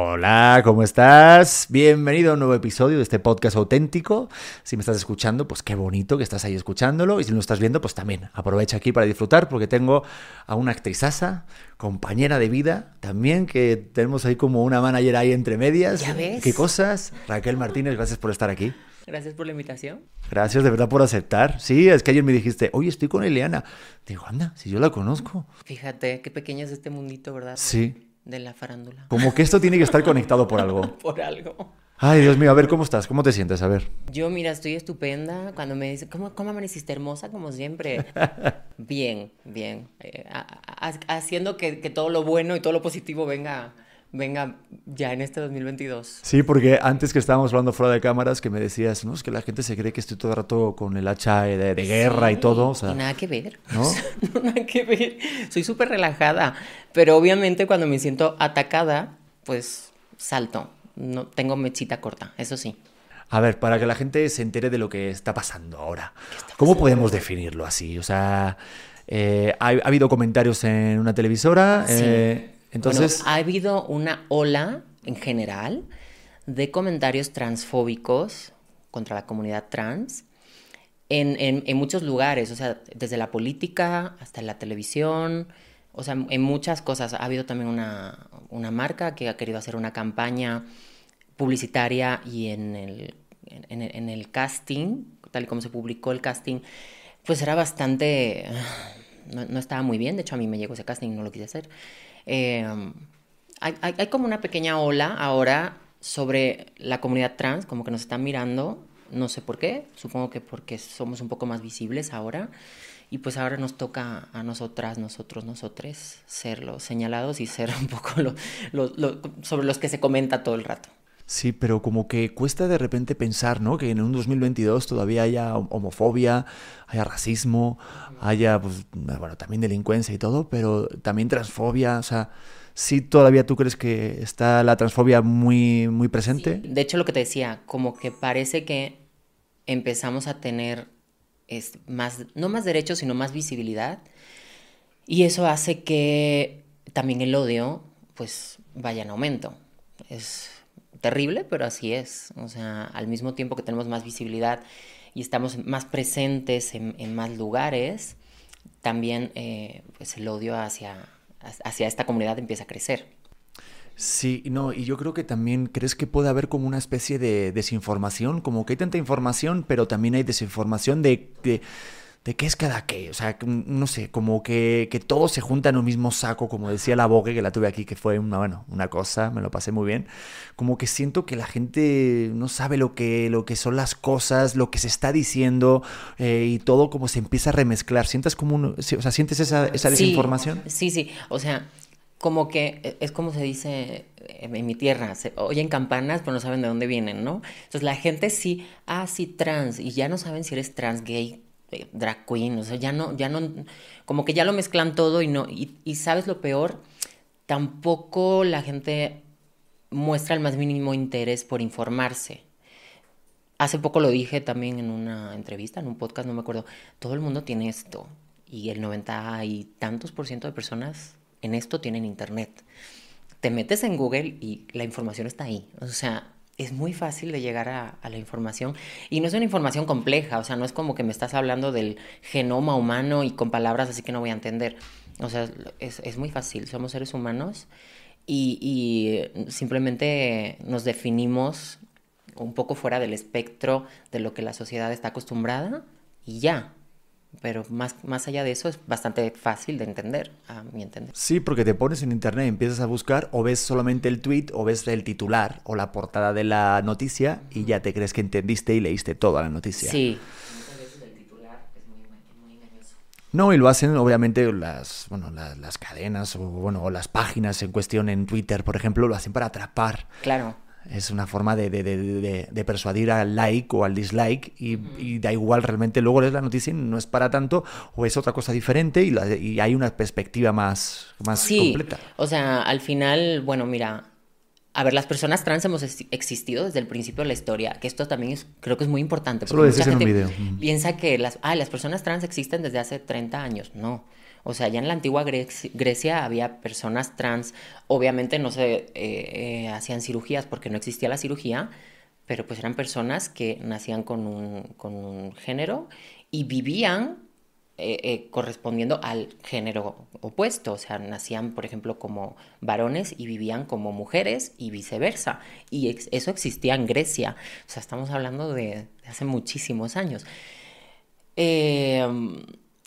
Hola, ¿cómo estás? Bienvenido a un nuevo episodio de este podcast auténtico. Si me estás escuchando, pues qué bonito que estás ahí escuchándolo. Y si no lo estás viendo, pues también aprovecha aquí para disfrutar porque tengo a una actrizaza, compañera de vida, también que tenemos ahí como una manager ahí entre medias. ¿Ya ves? ¿Qué cosas? Raquel Martínez, gracias por estar aquí. Gracias por la invitación. Gracias de verdad por aceptar. Sí, es que ayer me dijiste, oye, estoy con Eliana. Digo, anda, si yo la conozco. Fíjate qué pequeño es este mundito, ¿verdad? Sí. De la farándula. Como que esto tiene que estar conectado por algo. Por algo. Ay, Dios mío, a ver, ¿cómo estás? ¿Cómo te sientes? A ver. Yo, mira, estoy estupenda. Cuando me dice, ¿cómo, cómo amaneciste hermosa? Como siempre. bien, bien. Eh, a- a- haciendo que, que todo lo bueno y todo lo positivo venga, venga ya en este 2022. Sí, porque antes que estábamos hablando fuera de cámaras, que me decías, no, es que la gente se cree que estoy todo el rato con el hacha de, de guerra y todo. O sea, y nada que ver. ¿no? Nada que ver. Soy súper relajada. Pero obviamente cuando me siento atacada, pues salto. No, tengo mechita corta, eso sí. A ver, para que la gente se entere de lo que está pasando ahora, ¿cómo podemos definirlo así? O sea, eh, ha, ha habido comentarios en una televisora, Sí. eh, entonces... Bueno, ha habido una ola en general de comentarios transfóbicos contra la comunidad trans en, en- en muchos lugares, o sea, desde la política hasta la televisión, o sea, en muchas cosas. Ha habido también una, una marca que ha querido hacer una campaña publicitaria y en el, en, el- en el casting, tal y como se publicó el casting, pues era bastante... No, no estaba muy bien, de hecho a mí me llegó ese casting y no lo quise hacer. Eh, hay, hay- como una pequeña ola ahora sobre la comunidad trans, como que nos están mirando, no sé por qué, supongo que porque somos un poco más visibles ahora, y pues ahora nos toca a nosotras, nosotros, nosotres, ser los señalados y ser un poco lo- lo- lo- sobre los que se comenta todo el rato. Sí, pero como que cuesta de repente pensar, ¿no? Que en un 2022 todavía haya hom- homofobia, haya racismo, haya, pues, bueno, también delincuencia y todo, pero también transfobia, o sea, sí todavía tú crees que está la transfobia muy, muy presente. De hecho, lo que te decía, como que parece que empezamos a tener más, no más derechos, sino más visibilidad. Y eso hace que también el odio, pues, vaya en aumento. Es terrible, pero así es. O sea, al mismo tiempo que tenemos más visibilidad y estamos más presentes en, más lugares, también eh, pues el odio hacia, hacia esta comunidad empieza a crecer. Sí, no, y yo creo que también crees que puede haber como una especie de desinformación, como que hay tanta información, pero también hay desinformación de, de, de qué es cada qué, o sea, mm, no sé, como que, que todo se junta en un mismo saco, como decía la Vogue, que la tuve aquí, que fue una, bueno, una cosa, me lo pasé muy bien, como que siento que la gente no sabe lo que, lo que son las cosas, lo que se está diciendo, eh, y todo como se empieza a remezclar, ¿sientes como un, o sea, sientes esa, esa desinformación? Sí, sí, o sea, como que e- es como se dice en en mi tierra, se oyen campanas pero no saben de dónde vienen, ¿no? Entonces la gente sí, ah, sí, trans, y ya no saben si eres trans, gay, drag queen, o sea, ya no, ya no, como que ya lo mezclan todo y no, y, y sabes lo peor, tampoco la gente muestra el más mínimo interés por informarse. Hace poco lo dije también en una entrevista, en un podcast, no me acuerdo. Todo el mundo tiene esto. Y el 90 y tantos por ciento de personas en esto tienen internet. Te metes en Google y la información está ahí. O sea, es muy fácil de llegar a, la información. Y no es una información compleja. O sea, no es como que me estás hablando del genoma humano y con palabras así que no voy a entender. O sea, es, es muy fácil. Somos seres humanos y, y simplemente nos definimos un poco fuera del espectro de lo que la sociedad está acostumbrada y ya. Pero más, más allá de eso es bastante fácil de entender, a mi entender. Sí, porque te pones en internet y empiezas a buscar o ves solamente el tweet o ves el titular o la portada de la noticia y ya te crees que entendiste y leíste toda la noticia. Sí. No, y lo hacen obviamente las, bueno, la- las, cadenas o, bueno, o las páginas en cuestión en Twitter, por ejemplo, lo hacen para atrapar. Claro. Es una forma de, de- de- de- de persuadir al like o al dislike y, y da igual realmente. Luego lees la noticia y no es para tanto o es otra cosa diferente y, la- y hay una perspectiva más, más Sí, completa. o sea, al final, bueno, mira, a ver, las personas trans hemos ex- existido desde el principio de la historia, que esto también es, creo que es muy importante. Eso lo porque decías mucha en un video. Piensa que las, ah, las personas trans existen desde hace 30 años. No, O sea, ya en la antigua Grecia había personas trans, obviamente no se eh, eh, hacían cirugías porque no existía la cirugía, pero pues eran personas que nacían con un, con un género y vivían eh, correspondiendo al género opuesto, o sea, nacían, por ejemplo, como varones y vivían como mujeres y viceversa. Y eso existía en Grecia, o sea, estamos hablando de, de hace muchísimos años. Eh,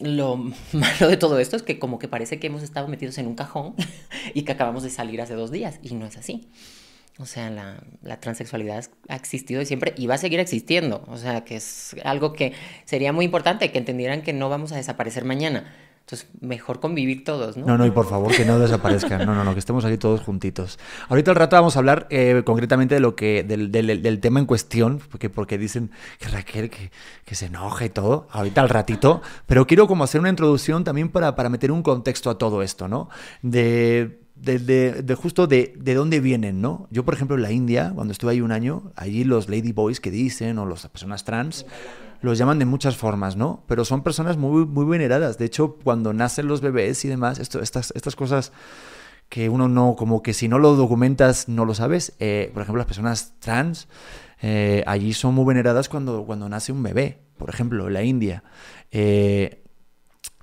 lo malo de todo esto es que como que parece que hemos estado metidos en un cajón y que acabamos de salir hace dos días y no es así. O sea, la, la, transexualidad ha existido siempre y va a seguir existiendo. O sea, que es algo que sería muy importante que entendieran que no vamos a desaparecer mañana. Entonces, mejor convivir todos, ¿no? No, no, y por favor que no desaparezcan. No, no, no, que estemos aquí todos juntitos. Ahorita al rato vamos a hablar eh, concretamente de lo que, del, del, tema en cuestión, porque, porque dicen que Raquel que, que, se enoja y todo. Ahorita al ratito. Pero quiero como hacer una introducción también para, para meter un contexto a todo esto, ¿no? De de, de, de, justo de, de, dónde vienen, ¿no? Yo, por ejemplo, en la India, cuando estuve ahí un año, allí los ladyboys que dicen, o las personas trans, los llaman de muchas formas, ¿no? Pero son personas muy, muy veneradas. De hecho, cuando nacen los bebés y demás, esto, estas, estas cosas que uno no, como que si no lo documentas, no lo sabes. Eh, por ejemplo, las personas trans, eh, allí son muy veneradas cuando, cuando nace un bebé, por ejemplo, en la India. Eh,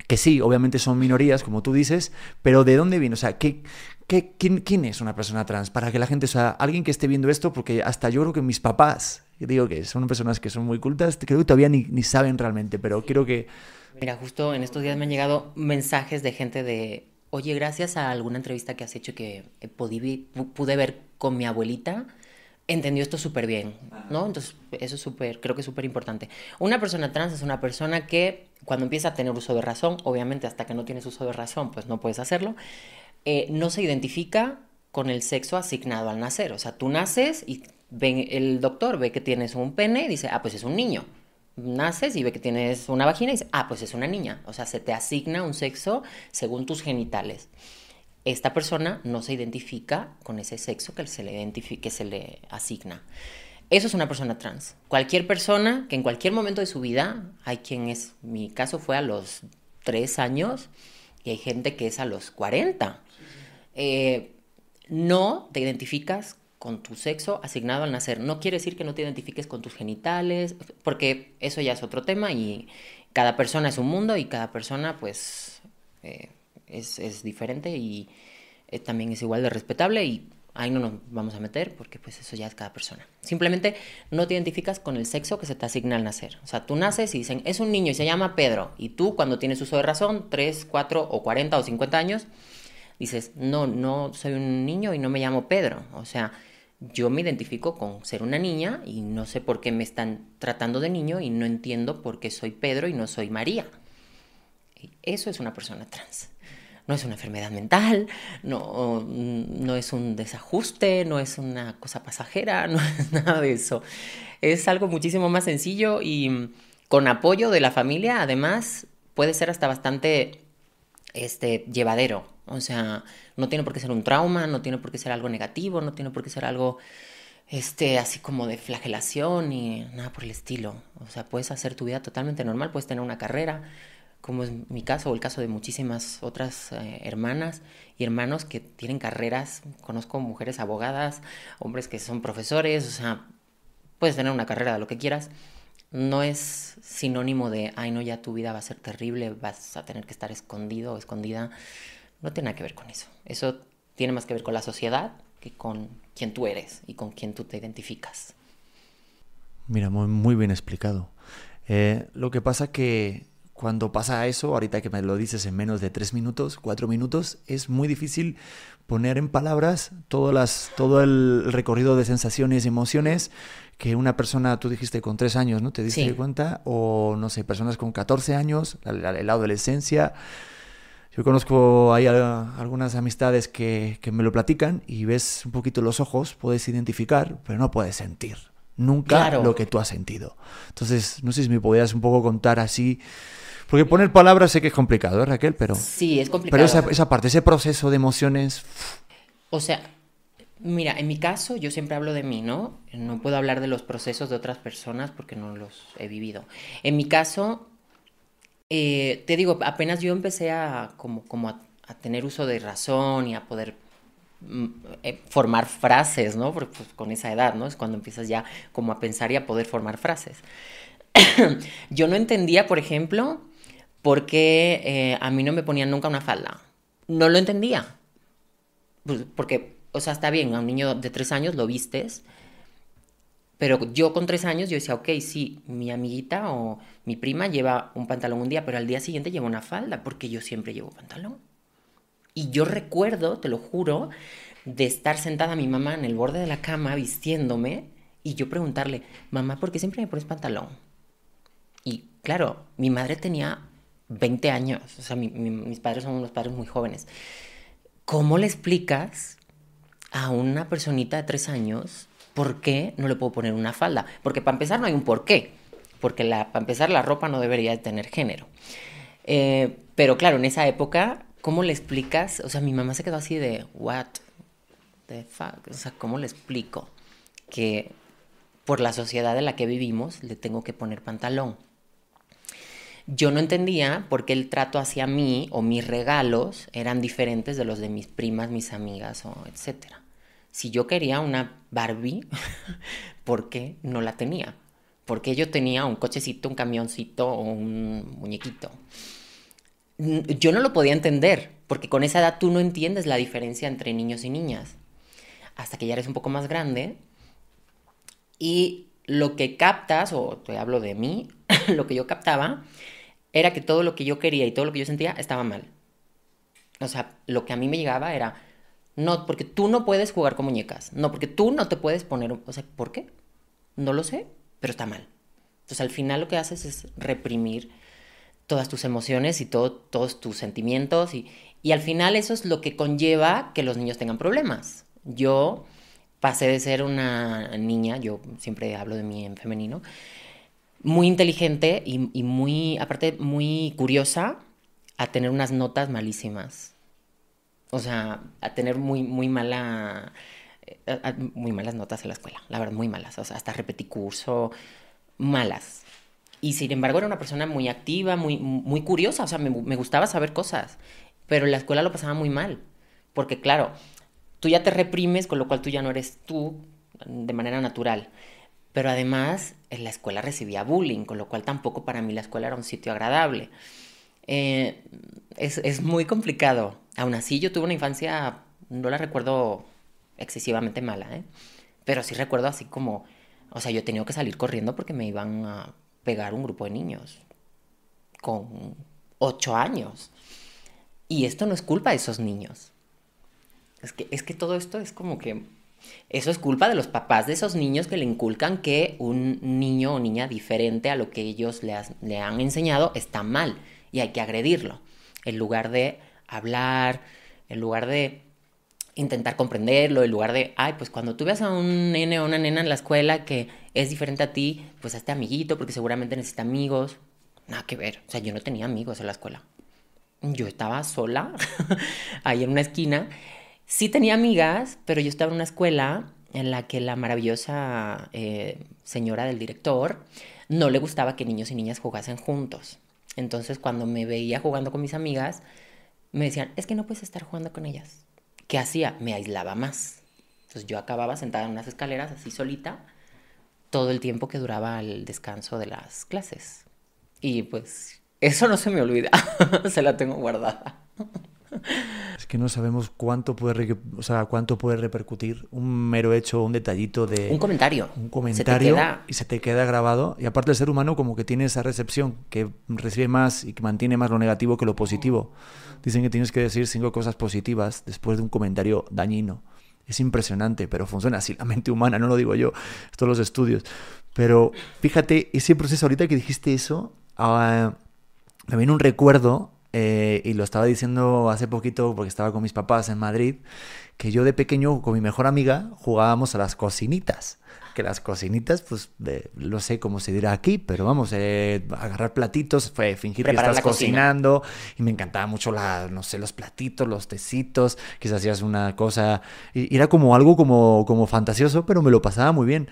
que sí, obviamente son minorías, como tú dices, pero ¿de dónde viene? O sea, ¿qué, qué, quién, quién, es una persona trans? Para que la gente, o sea, alguien que esté viendo esto, porque hasta yo creo que mis papás, digo que son personas que son muy cultas, creo que todavía ni, ni saben realmente, pero quiero que... Mira, justo en estos días me han llegado mensajes de gente de, oye, gracias a alguna entrevista que has hecho que pude, pude ver con mi abuelita, entendió esto súper bien, ¿no? Entonces, eso es súper, creo que es súper importante. Una persona trans es una persona que cuando empieza a tener uso de razón, obviamente hasta que no tienes uso de razón, pues no puedes hacerlo, eh, no se identifica con el sexo asignado al nacer. O sea, tú naces y ven, el doctor ve que tienes un pene y dice, ah, pues es un niño. Naces y ve que tienes una vagina y dice, ah, pues es una niña. O sea, se te asigna un sexo según tus genitales esta persona no se identifica con ese sexo que se le, que se le asigna. Eso es una persona trans. Cualquier persona que en cualquier momento de su vida, hay quien es, mi caso fue a los 3 años y hay gente que es a los 40. Eh, no te identificas con tu sexo asignado al nacer. No quiere decir que no te identifiques con tus genitales, porque eso ya es otro tema y cada persona es un mundo y cada persona pues eh, es, diferente y eh, también es igual de respetable y ahí no nos vamos a meter porque pues eso ya es cada persona. Simplemente no te identificas con el sexo que se te asigna al nacer. O sea, tú naces y dicen, es un niño y se llama Pedro. Y tú cuando tienes uso de razón, 3, 4 o 40 o 50 años, dices, no, no soy un niño y no me llamo Pedro. O sea, yo me identifico con ser una niña y no sé por qué me están tratando de niño y no entiendo por qué soy Pedro y no soy María. Eso es una persona trans no es una enfermedad mental, no, no es un desajuste, no es una cosa pasajera, no es nada de eso. Es algo muchísimo más sencillo y con apoyo de la familia, además, puede ser hasta bastante este, llevadero. O sea, no tiene por qué ser un trauma, no tiene por qué ser algo negativo, no tiene por qué ser algo este, así como de flagelación y nada por el estilo. O sea, puedes hacer tu vida totalmente normal, puedes tener una carrera, como es mi caso o el caso de muchísimas otras eh, hermanas y hermanos que tienen carreras, conozco mujeres abogadas, hombres que son profesores, o sea, puedes tener una carrera de lo que quieras, no es sinónimo de, ay no, ya tu vida va a ser terrible, vas a tener que estar escondido o escondida, no tiene nada que ver con eso, eso tiene más que ver con la sociedad que con quién tú eres y con quién tú te identificas. Mira, muy, muy bien explicado. Eh, lo que pasa que cuando pasa eso, ahorita que me lo dices en menos de tres minutos, cuatro minutos, es muy difícil poner en palabras todo, las, todo el recorrido de sensaciones y emociones que una persona, tú dijiste con tres años, ¿no? ¿Te diste sí. cuenta? O, no sé, personas con 14 años, la, la, la adolescencia. Yo conozco ahí algunas amistades que, que me lo platican y ves un poquito los ojos, puedes identificar, pero no puedes sentir nunca claro. lo que tú has sentido. Entonces, no sé si me podías un poco contar así porque poner palabras sé que es complicado, ¿eh, Raquel? Pero, sí, es complicado. Pero esa, esa parte, ese proceso de emociones... O sea, mira, en mi caso yo siempre hablo de mí, ¿no? No puedo hablar de los procesos de otras personas porque no los he vivido. En mi caso, Eh, te digo, apenas yo empecé a como, como a, tener uso de razón y a poder mm, eh, formar frases, ¿no? Porque pues, con esa edad, ¿no? Es cuando empiezas ya como a pensar y a poder formar frases. yo no entendía, por ejemplo, por qué eh, a mí no me ponían nunca una falda. No lo entendía. Pues, porque, o sea, está bien, a un niño de tres años lo vistes, pero yo con tres años yo decía, ok, sí, mi amiguita o mi prima lleva un pantalón un día, pero al día siguiente lleva una falda, porque yo siempre llevo pantalón. Y yo recuerdo, te lo juro, de estar sentada mi mamá en el borde de la cama vistiéndome y yo preguntarle, mamá, ¿por qué siempre me pones pantalón? Y claro, mi madre tenía 20 años, o sea, mis padres son unos padres muy jóvenes. ¿Cómo le explicas a una personita de tres años ¿por qué no le puedo poner una falda? Porque para empezar no hay un por qué, porque la, para empezar la ropa no debería de tener género. Eh, pero claro, en esa época, ¿cómo le explicas? O sea, mi mamá se quedó así de, what the fuck? O sea, ¿cómo le explico que por la sociedad en la que vivimos le tengo que poner pantalón? Yo no entendía por qué el trato hacia mí o mis regalos eran diferentes de los de mis primas, mis amigas etcétera. Si yo quería una Barbie, ¿por qué no la tenía? ¿Por qué yo tenía un cochecito, un camioncito o un muñequito? Yo no lo podía entender, porque con esa edad tú no entiendes la diferencia entre niños y niñas. Hasta que ya eres un poco más grande y lo que captas, o te hablo de mí, lo que yo captaba, era que todo lo que yo quería y todo lo que yo sentía estaba mal. O sea, lo que a mí me llegaba era, no, porque tú no puedes jugar con muñecas. No, porque tú no te puedes poner... O sea, ¿por qué? No lo sé, pero está mal. Entonces al final lo que haces es reprimir todas tus emociones y todos tus sentimientos y, y al final eso es lo que conlleva que los niños tengan problemas. Yo pasé de ser una niña, yo siempre hablo de mí en femenino, muy inteligente y, y muy, aparte, muy curiosa, a tener unas notas malísimas o sea, a tener muy, muy mala, eh, muy malas notas en la escuela, la verdad, muy malas, o sea, hasta repetí curso, malas. Y sin embargo era una persona muy activa, muy, muy curiosa, o sea, me, me gustaba saber cosas, pero en la escuela lo pasaba muy mal, porque claro, tú ya te reprimes, con lo cual tú ya no eres tú de manera natural. Pero además, en la escuela recibía bullying, con lo cual tampoco para mí la escuela era un sitio agradable. Eh, es, es, muy complicado. Aún así, yo tuve una infancia, no la recuerdo excesivamente mala, ¿eh? pero sí recuerdo así como, o sea, yo he tenido que salir corriendo porque me iban a pegar un grupo de niños con ocho años. Y esto no es culpa de esos niños. Es que, es que todo esto es como que eso es culpa de los papás de esos niños que le inculcan que un niño o niña diferente a lo que ellos le, le han enseñado está mal y hay que agredirlo, en lugar de hablar, en lugar de intentar comprenderlo, en lugar de, ay, pues cuando tú veas a un nene o una nena en la escuela que es diferente a ti, pues hazte amiguito porque seguramente necesita amigos. Nada que ver, o sea, yo no tenía amigos en la escuela. Yo estaba sola ahí en una esquina. Sí tenía amigas, pero yo estaba en una escuela en la que la maravillosa eh, señora del director no le gustaba que niños y niñas jugasen juntos. Entonces cuando me veía jugando con mis amigas, me decían, es que no puedes estar jugando con ellas. ¿Qué hacía? Me aislaba más. Entonces yo acababa sentada en unas escaleras así solita todo el tiempo que duraba el descanso de las clases. Y pues eso no se me olvida, se la tengo guardada. Es que no sabemos cuánto puede, o sea, cuánto puede repercutir un mero hecho, un detallito de... Un comentario. Un comentario y se te queda grabado. Y aparte el ser humano como que tiene esa recepción, que recibe más y que mantiene más lo negativo que lo positivo. Dicen que tienes que decir cinco cosas positivas después de un comentario dañino. Es impresionante, pero funciona así la mente humana, no lo digo yo, estos los estudios. Pero fíjate, ese proceso ahorita que dijiste eso, uh, me viene un recuerdo eh, y lo estaba diciendo hace poquito porque estaba con mis papás en Madrid, que yo de pequeño con mi mejor amiga jugábamos a las cocinitas. Que las cocinitas, pues lo sé cómo se dirá aquí, pero vamos, eh, agarrar platitos, fue fingir que estás cocinando y me encantaba mucho la, no sé, los platitos, los tecitos, quizás hacías una cosa, y, era como algo como, como fantasioso, pero me lo pasaba muy bien.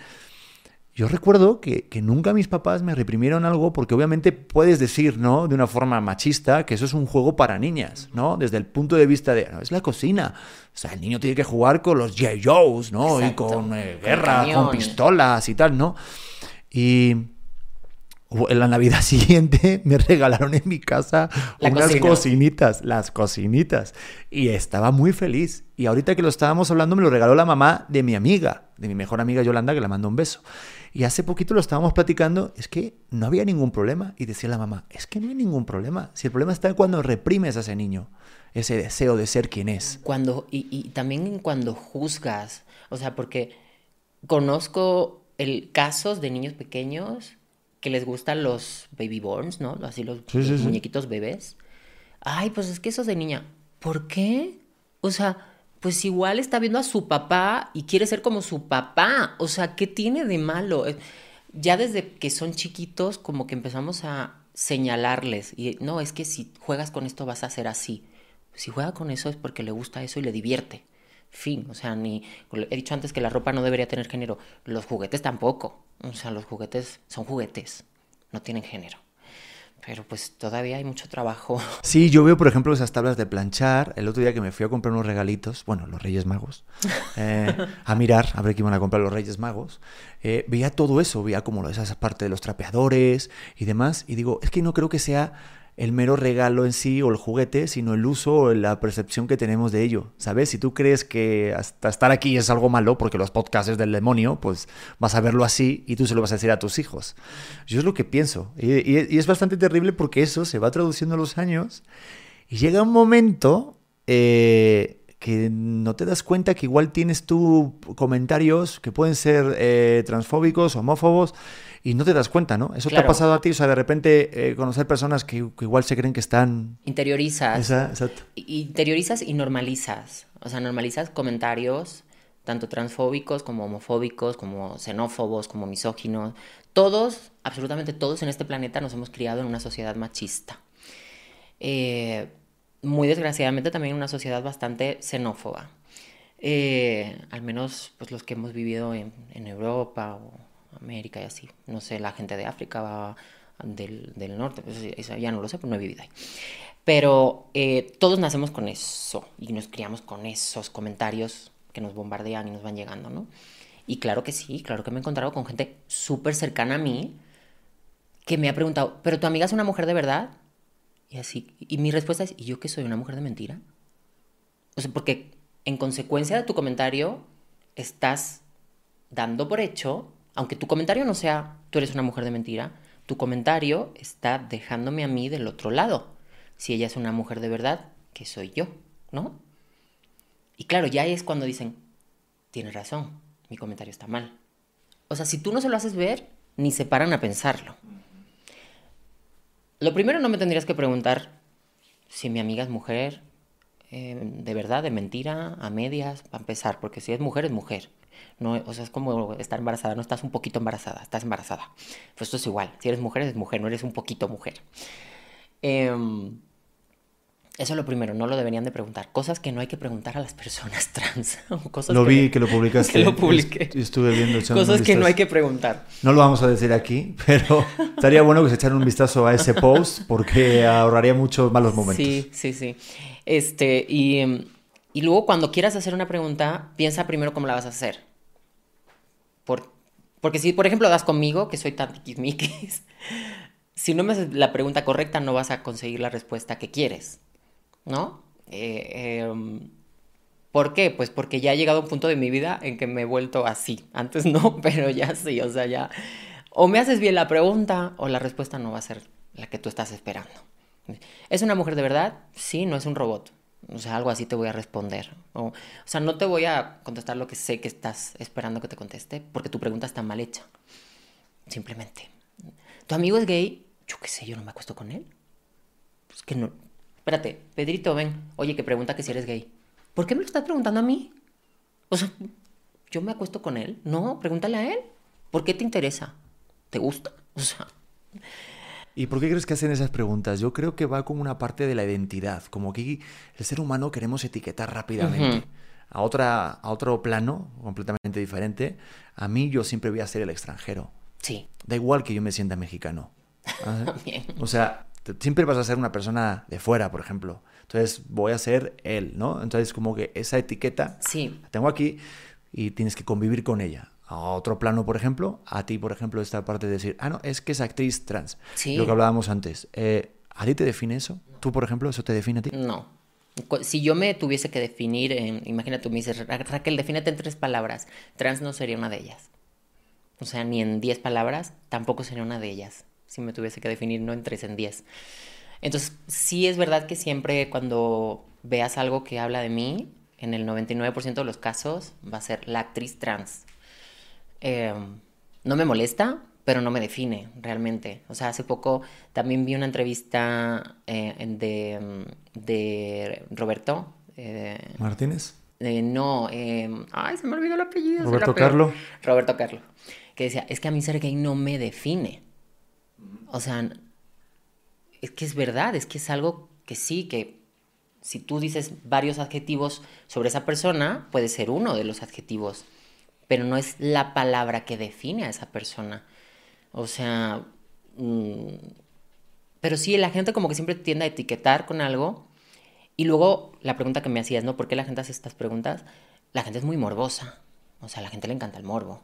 Yo recuerdo que, que, nunca mis papás me reprimieron algo porque obviamente puedes decir, ¿no? De una forma machista que eso es un juego para niñas, ¿no? Desde el punto de vista de, no, es la cocina. O sea, el niño tiene que jugar con los J. Joes, ¿no? Y con eh, guerra, con pistolas y tal, ¿no? Y en la Navidad siguiente me regalaron en mi casa unas cocinitas, las cocinitas. Y estaba muy feliz. Y ahorita que lo estábamos hablando, me lo regaló la mamá de mi amiga, de mi mejor amiga Yolanda, que le mando un beso. Y hace poquito lo estábamos platicando, es que no había ningún problema. Y decía la mamá, es que no hay ningún problema. Si el problema está cuando reprimes a ese niño, ese deseo de ser quien es. Cuando, y, y también cuando juzgas, o sea, porque conozco el, casos de niños pequeños que les gustan los baby borns, ¿no? Así los, muñequitos bebés. Ay, pues es que eso es de niña. ¿Por qué? O sea, pues igual está viendo a su papá y quiere ser como su papá. O sea, ¿qué tiene de malo? Eh, ya desde que son chiquitos, como que empezamos a señalarles. Y no, es que si juegas con esto vas a ser así. Si juega con eso es porque le gusta eso y le divierte. Fin, o sea, ni he dicho antes que la ropa no debería tener género, los juguetes tampoco. O sea, los juguetes son juguetes, no tienen género. Pero pues todavía hay mucho trabajo. Sí, yo veo, por ejemplo, esas tablas de planchar. El otro día que me fui a comprar unos regalitos, bueno, los Reyes Magos, eh, a mirar, a ver qué iban a comprar los Reyes Magos, eh, veía todo eso, veía como esa parte de los trapeadores y demás, y digo, es que no creo que sea el mero regalo en sí o el juguete, sino el uso o la percepción que tenemos de ello. ¿Sabes? Si tú crees que hasta estar aquí es algo malo porque los podcasts es del demonio, pues vas a verlo así y tú se lo vas a decir a tus hijos. Yo es lo que pienso. Y, es bastante terrible porque eso se va traduciendo a los años y llega un momento eh, que no te das cuenta que igual tienes tú comentarios que pueden ser eh, transfóbicos, homófobos y no te das cuenta, ¿no? Eso te ha pasado a ti, o sea, de repente eh, conocer personas que, igual se creen que están... Interiorizas. exacto. Interiorizas y normalizas, o sea, normalizas comentarios tanto transfóbicos como homofóbicos, como xenófobos, como misóginos. Todos, absolutamente todos en este planeta nos hemos criado en una sociedad machista. Eh, muy desgraciadamente también una sociedad bastante xenófoba. Eh, al menos pues los que hemos vivido en, Europa o América y así. No sé, la gente de África del, del norte, pues eso ya no lo sé, pues no he vivido ahí. Pero eh, todos nacemos con eso y nos criamos con esos comentarios que nos bombardean y nos van llegando, ¿no? Y claro que sí, claro que me he encontrado con gente súper cercana a mí que me ha preguntado, ¿pero tu amiga es una mujer de verdad? Y así, y mi respuesta es, ¿y yo que soy una mujer de mentira? O sea, porque en consecuencia de tu comentario estás dando por hecho aunque tu comentario no sea, tú eres una mujer de mentira, tu comentario está dejándome a mí del otro lado. Si ella es una mujer de verdad, que soy yo, ¿no? Y claro, ya es cuando dicen, tienes razón, mi comentario está mal. O sea, si tú no se lo haces ver, ni se paran a pensarlo. Lo primero no me tendrías que preguntar si mi amiga es mujer, eh, de verdad, de mentira, a medias, para empezar, porque si es mujer, es mujer. No, o sea, es como estar embarazada, no estás un poquito embarazada, estás embarazada. Pues esto es igual, si eres mujer, eres mujer, no eres un poquito mujer. Em, eso es lo primero, no lo deberían de preguntar. Cosas que no hay que preguntar a las personas trans. Cosas lo vi que lo publicaste. Que lo publiqué. Estuve viendo. Cosas que no hay que preguntar. No lo vamos a decir aquí, pero estaría bueno que se echaran un vistazo a ese post porque ahorraría muchos malos momentos. Sí, sí, sí. Este, y, y luego cuando quieras hacer una pregunta, piensa primero cómo la vas a hacer porque si, por ejemplo, das conmigo, que soy tan tiquismiquis, si no me haces la pregunta correcta, no vas a conseguir la respuesta que quieres, ¿no? Eh, em, ¿Por qué? Pues porque ya ha llegado un punto de mi vida en que me he vuelto así. Antes no, pero ya sí, o sea, ya... O me haces bien la pregunta o la respuesta no va a ser la que tú estás esperando. ¿Es una mujer de verdad? Sí, no es un robot. O sea, algo así te voy a responder. O, o, sea, no te voy a contestar lo que sé que estás esperando que te conteste, porque tu pregunta está mal hecha. Simplemente. ¿Tu amigo es gay? Yo qué sé, yo no me acuesto con él. Pues que no. Espérate, Pedrito, ven. Oye, que pregunta que si eres gay. ¿Por qué me lo estás preguntando a mí? O sea, ¿yo me acuesto con él? No, pregúntale a él. ¿Por qué te interesa? ¿Te gusta? O sea. ¿Y por qué crees que hacen esas preguntas? Yo creo que va como una parte de la identidad, como que el ser humano queremos etiquetar rápidamente. a, otra, a otro plano completamente diferente, a mí yo siempre voy a ser el extranjero. Sí. Da igual que yo me sienta mexicano. ¿ah? Bien. O sea, siempre vas a ser una persona de fuera, por ejemplo. Entonces voy a ser él, ¿no? Entonces como que esa etiqueta Sí. la tengo aquí y tienes que convivir con ella. A otro plano, por ejemplo, a ti, por ejemplo, esta parte de decir, ah, no, es que es actriz trans. Sí. Lo que hablábamos antes. Eh, ¿A ti te define eso? ¿Tú, por ejemplo, eso te define a ti? No. Si yo me tuviese que definir, en, imagínate, tú me dices, "Ra- Raquel, defínete en tres palabras. Trans no sería una de ellas. O sea, ni en diez palabras, tampoco sería una de ellas. Si me tuviese que definir, no en tres, en diez. Entonces, sí es verdad que siempre cuando veas algo que habla de mí, en el 99% de los casos va a ser la actriz trans. Eh, no me molesta, pero no me define realmente. O sea, hace poco también vi una entrevista eh, de, mm, de Roberto. eh, Martínez. no, eh, ay, se me olvidó el apellido. Roberto. Carlo. Roberto Carlo. Que decía, es que a mí ser gay no me define. O sea, es que es verdad, es que es algo que sí, que si tú dices varios adjetivos sobre esa persona, puede ser uno de los adjetivos, pero no es la palabra que define a esa persona. O sea, mm, pero sí, la gente como que siempre tiende a etiquetar con algo. Y luego la pregunta que me hacías, ¿no? ¿Por qué la gente hace estas preguntas? La gente es muy morbosa. O sea, a la gente le encanta el morbo.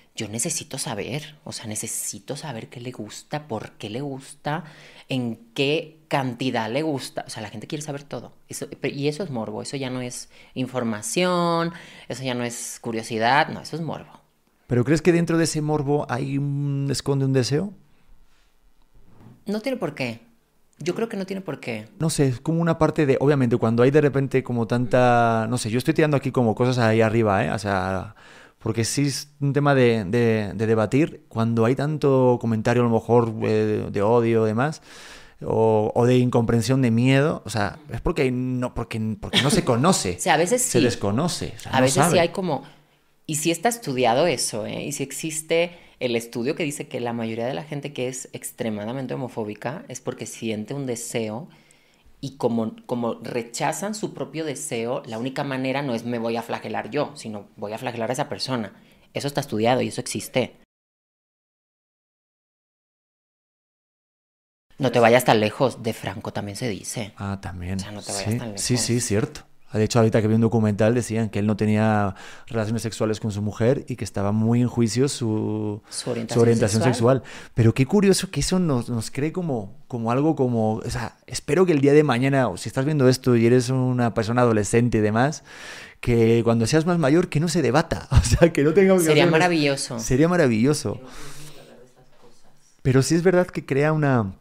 yo necesito saber, o sea, necesito saber qué le gusta, por qué le gusta, en qué cantidad le gusta. O sea, la gente quiere saber todo. Eso, y eso es morbo, eso ya no es información, eso ya no es curiosidad, no, eso es morbo. ¿Pero crees que dentro de ese morbo hay un, esconde un deseo? No tiene por qué. Yo creo que no tiene por qué. No sé, es como una parte de, obviamente, cuando hay de repente como tanta, no sé, yo estoy tirando aquí como cosas ahí arriba, ¿eh? O sea, porque sí es un tema de, de- de debatir, cuando hay tanto comentario a lo mejor eh, de odio y demás, o, o de incomprensión, de miedo, o sea, es porque, no, porque, porque no se conoce, O sea, a veces se sí. desconoce, o sea, A no veces sí sabe. hay como... Y sí está estudiado eso, ¿eh? Y sí existe el estudio que dice que la mayoría de la gente que es extremadamente homofóbica es porque siente un deseo y como, como rechazan su propio deseo, la única manera no es me voy a flagelar yo, sino voy a flagelar a esa persona. Eso está estudiado y eso existe. No te vayas tan lejos, de Franco también se dice. Ah, también. O sea, no te vayas sí, tan sí, lejos. sí, cierto. De hecho, ahorita que vi un documental decían que él no tenía relaciones sexuales con su mujer y que estaba muy en juicio su, Su orientación orientación sexual. sexual. Pero qué curioso que eso nos, nos cree como, como algo como... O sea, espero que el día de mañana, o si estás viendo esto y eres una persona adolescente y demás, que cuando seas más mayor que no se debata. O sea, que no tengamos Sería maravilloso. Sería maravilloso. Pero sí es verdad que crea una,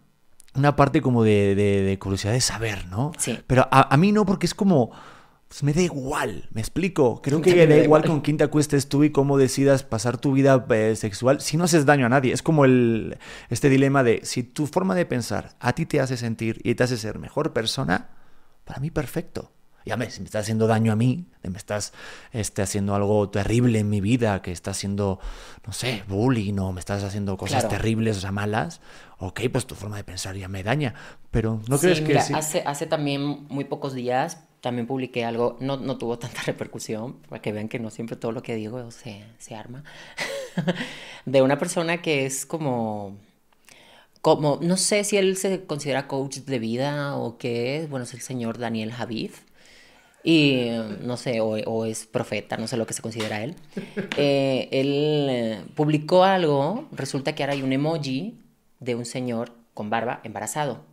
una parte como de, de- de curiosidad de saber, ¿no? Sí. Pero a, a mí no, porque es como... pues me da igual, me explico. Creo que me da igual igual. con quién te acuestes tú y cómo decidas pasar tu vida eh, sexual si no haces daño a nadie. Es como el, este dilema de si tu forma de pensar a ti te hace sentir y te hace ser mejor persona, para mí perfecto. Ya me, si me estás haciendo daño a mí, me estás este, haciendo algo terrible en mi vida, que estás haciendo, no sé, bullying o me estás haciendo cosas Claro. terribles, o sea, malas, ok, pues tu forma de pensar ya me daña. Pero no Sí, crees que mira, sí? hace, hace también muy pocos días también publiqué algo, no, no tuvo tanta repercusión, para que vean que no siempre todo lo que digo se, se arma, de una persona que es como, como, no sé si él se considera coach de vida o qué es, bueno, es el señor Daniel Javif. Y no sé, o, o es profeta, no sé lo que se considera él. Eh, él eh, publicó algo, resulta que ahora hay un emoji de un señor con barba embarazado.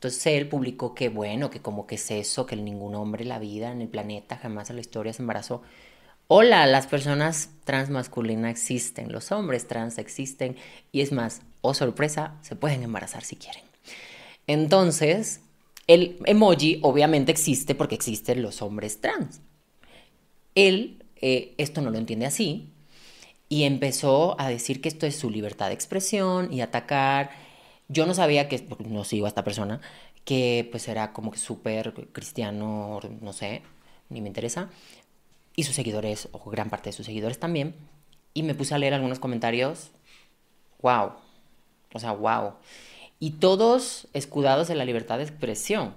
Entonces él publicó que bueno, que como que es eso, que ningún hombre en la vida, en el planeta, jamás en la historia se embarazó. Hola, las personas trans masculinas existen, los hombres trans existen y es más, oh sorpresa, se pueden embarazar si quieren. Entonces, el emoji obviamente existe porque existen los hombres trans. Él eh, esto no lo entiende así Y empezó a decir que esto es su libertad de expresión y atacar. Yo no sabía que, no sigo a esta persona, que pues era como que súper cristiano, no sé, ni me interesa. Y sus seguidores, o gran parte de sus seguidores también. Y me puse a leer algunos comentarios. ¡Wow! O sea, wow. Y todos escudados en la libertad de expresión.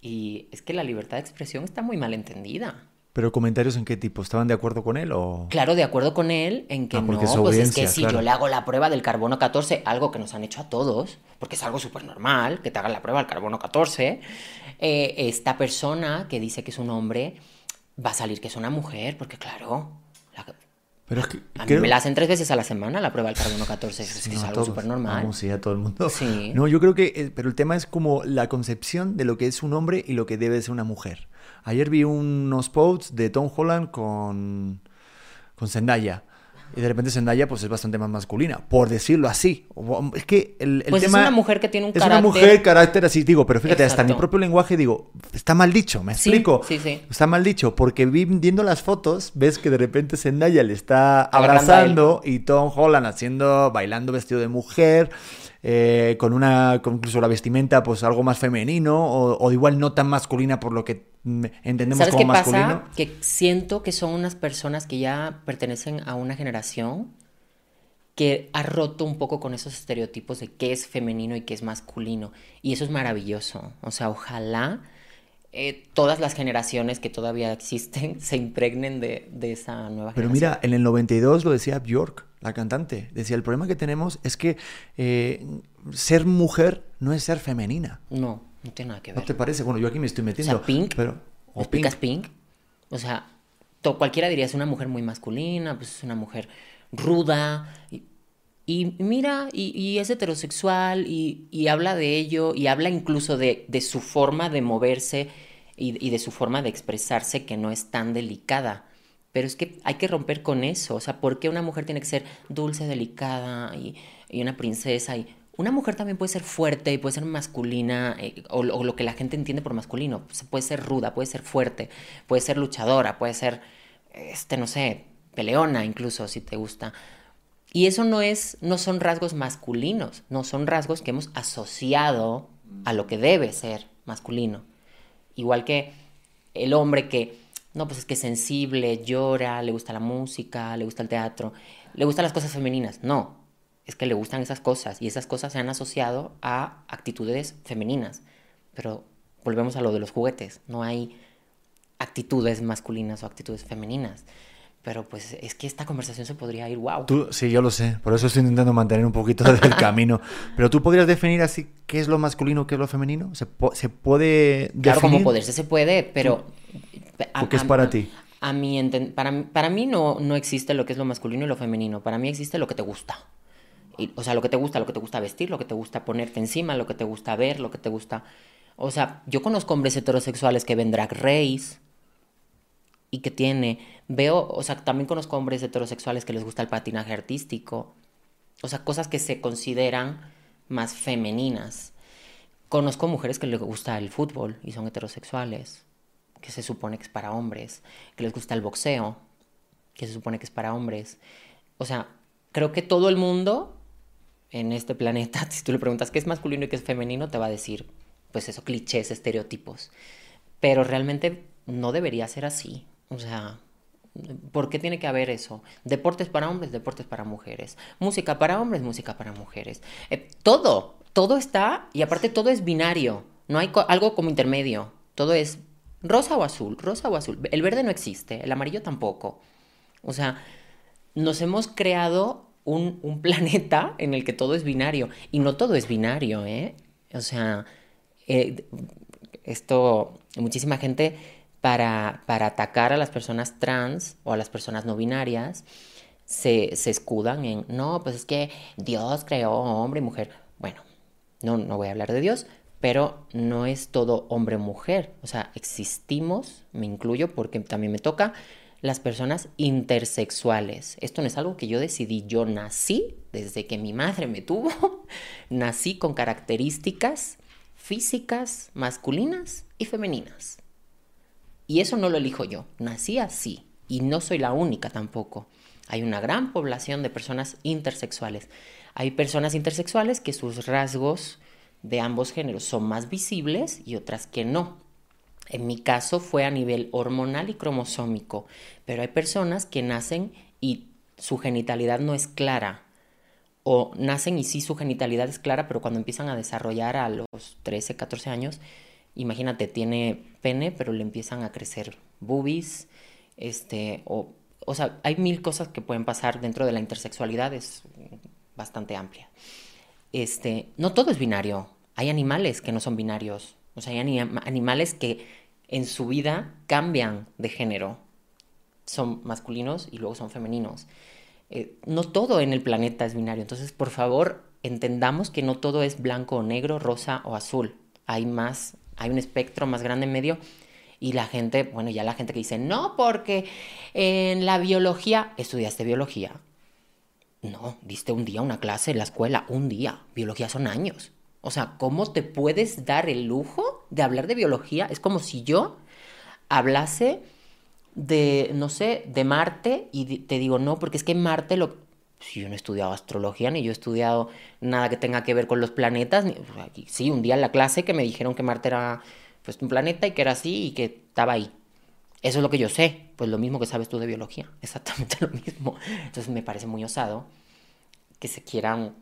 Y es que la libertad de expresión está muy mal entendida. ¿Pero comentarios en qué tipo? ¿Estaban de acuerdo con él o...? Claro, de acuerdo con él en que Ah, no, es pues es que si claro. yo le hago la prueba del carbono 14, algo que nos han hecho a todos, porque es algo súper normal que te hagan la prueba del carbono 14, eh, esta persona que dice que es un hombre va a salir que es una mujer, porque claro, la- Pero es que a mí creo- me la hacen tres veces a la semana la prueba del carbono 14, es que No, es a algo súper normal. Vamos, sí, a todo el mundo. Sí. No, yo creo que, eh, pero el tema es como la concepción de lo que es un hombre y lo que debe ser una mujer. Ayer vi unos posts de Tom Holland con, con Zendaya. Y de repente Zendaya pues es bastante más masculina, por decirlo así. Es que el, el Pues es tema... una mujer que tiene un Es carácter- una mujer, carácter así, digo, pero fíjate, hasta en mi propio lenguaje digo, está mal dicho, ¿me explico? sí, sí. Está mal dicho, porque vi- viendo las fotos, ves que de repente Zendaya le está abrazando y Tom Holland haciendo, bailando vestido de mujer, eh, con una, con incluso la vestimenta, pues algo más femenino, o, o igual no tan masculina por lo que entendemos ¿Sabes como qué pasa? masculino. Que siento que son unas personas que ya pertenecen a una generación que ha roto un poco con esos estereotipos de qué es femenino y qué es masculino. Y eso es maravilloso. O sea, ojalá eh, todas las generaciones que todavía existen se impregnen de, de esa nueva Pero generación. mira, en el 92 lo decía Bjork, la cantante. Decía, el problema que tenemos es que eh, ser mujer no es ser femenina. No, no tiene nada que ver. ¿No te parece? Bueno, yo aquí me estoy O metiendo. sea, Pink. Pero, ¿Me o Pink. O sea, to- cualquiera diría es una mujer muy masculina, pues es una mujer ruda. Y, y mira, y, y es heterosexual y, y habla de ello y habla incluso de, de su forma de moverse y, de su forma de expresarse que no es tan delicada. Pero es que hay que romper con eso. O sea, ¿por qué una mujer tiene que ser dulce, delicada y, y una princesa? Y una mujer también puede ser fuerte y puede ser masculina, eh, o, lo- que la gente entiende por masculino. Pues, puede ser ruda, puede ser fuerte, puede ser luchadora, puede ser, este, no sé, peleona incluso, si te gusta. Y eso no es, no son rasgos masculinos, no son rasgos que hemos asociado a lo que debe ser masculino. Igual que el hombre que, no, pues es que es sensible, llora, le gusta la música, le gusta el teatro, le gustan las cosas femeninas. No, es que le gustan esas cosas y esas cosas se han asociado a actitudes femeninas. Pero volvemos a lo de los juguetes, no hay actitudes masculinas o actitudes femeninas. Pero pues es que esta conversación se podría ir, wow. Tú, sí, yo lo sé, por eso estoy intentando mantener un poquito del camino. Pero tú podrías definir así qué es lo masculino, qué es lo femenino. ¿Se, po- se puede Claro, como definir? poderse se puede, pero... ¿O qué es para ti? A mi enten- para, mí- para mí no, no existe lo que es lo masculino y lo femenino. Para mí existe lo que te gusta. O sea, lo que te gusta, lo que te gusta vestir, lo que te gusta ponerte encima, lo que te gusta ver, lo que te gusta... O sea, yo conozco hombres heterosexuales que ven Drag Race y que tiene... Veo, o sea, también conozco hombres heterosexuales que les gusta el patinaje artístico. O sea, cosas que se consideran más femeninas. Conozco mujeres que les gusta el fútbol y son heterosexuales, que se supone que es para hombres, que les gusta el boxeo, que se supone que es para hombres. O sea, creo que todo el mundo en este planeta, si tú le preguntas qué es masculino y qué es femenino, te va a decir, pues eso, clichés, estereotipos. Pero realmente no debería ser así. O sea, ¿por qué tiene que haber eso? Deportes para hombres, deportes para mujeres. Música para hombres, música para mujeres. Eh, todo, todo está, y aparte todo es binario. No hay algo como intermedio. Todo es rosa o azul, rosa o azul. El verde no existe, el amarillo tampoco. O sea, nos hemos creado un, planeta en el que todo es binario. Y no todo es binario, ¿eh? O sea, eh, esto, muchísima gente para, para atacar a las personas trans o a las personas no binarias se, se escudan en, no, pues es que Dios creó hombre y mujer. Bueno, no, no voy a hablar de Dios, pero no es todo hombre o mujer. O sea, existimos, me incluyo porque también me toca, las personas intersexuales. Esto no es algo que yo decidí, yo nací desde que mi madre me tuvo, nací con características físicas masculinas y femeninas. Y eso no lo elijo yo, nací así. Y no soy la única tampoco. Hay una gran población de personas intersexuales. Hay personas intersexuales que sus rasgos de ambos géneros son más visibles y otras que no. En mi caso fue a nivel hormonal y cromosómico, pero hay personas que nacen y su genitalidad no es clara. O nacen y sí su genitalidad es clara, pero cuando empiezan a desarrollar a los 13, 14 años, imagínate, tiene pene, pero le empiezan a crecer boobies, este, o, o sea, hay mil cosas que pueden pasar dentro de la intersexualidad, es bastante amplia. Este, no todo es binario, hay animales que no son binarios, o sea, hay animales que en su vida cambian de género, son masculinos y luego son femeninos. Eh, no todo en el planeta es binario, entonces por favor entendamos que no todo es blanco o negro, rosa o azul. Hay más, hay un espectro más grande en medio y la gente, bueno, ya la gente que dice, no, porque en la biología, estudiaste biología. No, diste un día una clase en la escuela, un día. Biología son años. O sea, ¿cómo te puedes dar el lujo de hablar de biología? Es como si yo hablase de, no sé, de Marte y te digo, no, porque es que Marte lo... Si yo no he estudiado astrología, ni yo he estudiado nada que tenga que ver con los planetas. Ni... Sí, un día en la clase que me dijeron que Marte era pues, un planeta y que era así y que estaba ahí. Eso es lo que yo sé, pues lo mismo que sabes tú de biología, exactamente lo mismo. Entonces me parece muy osado que se quieran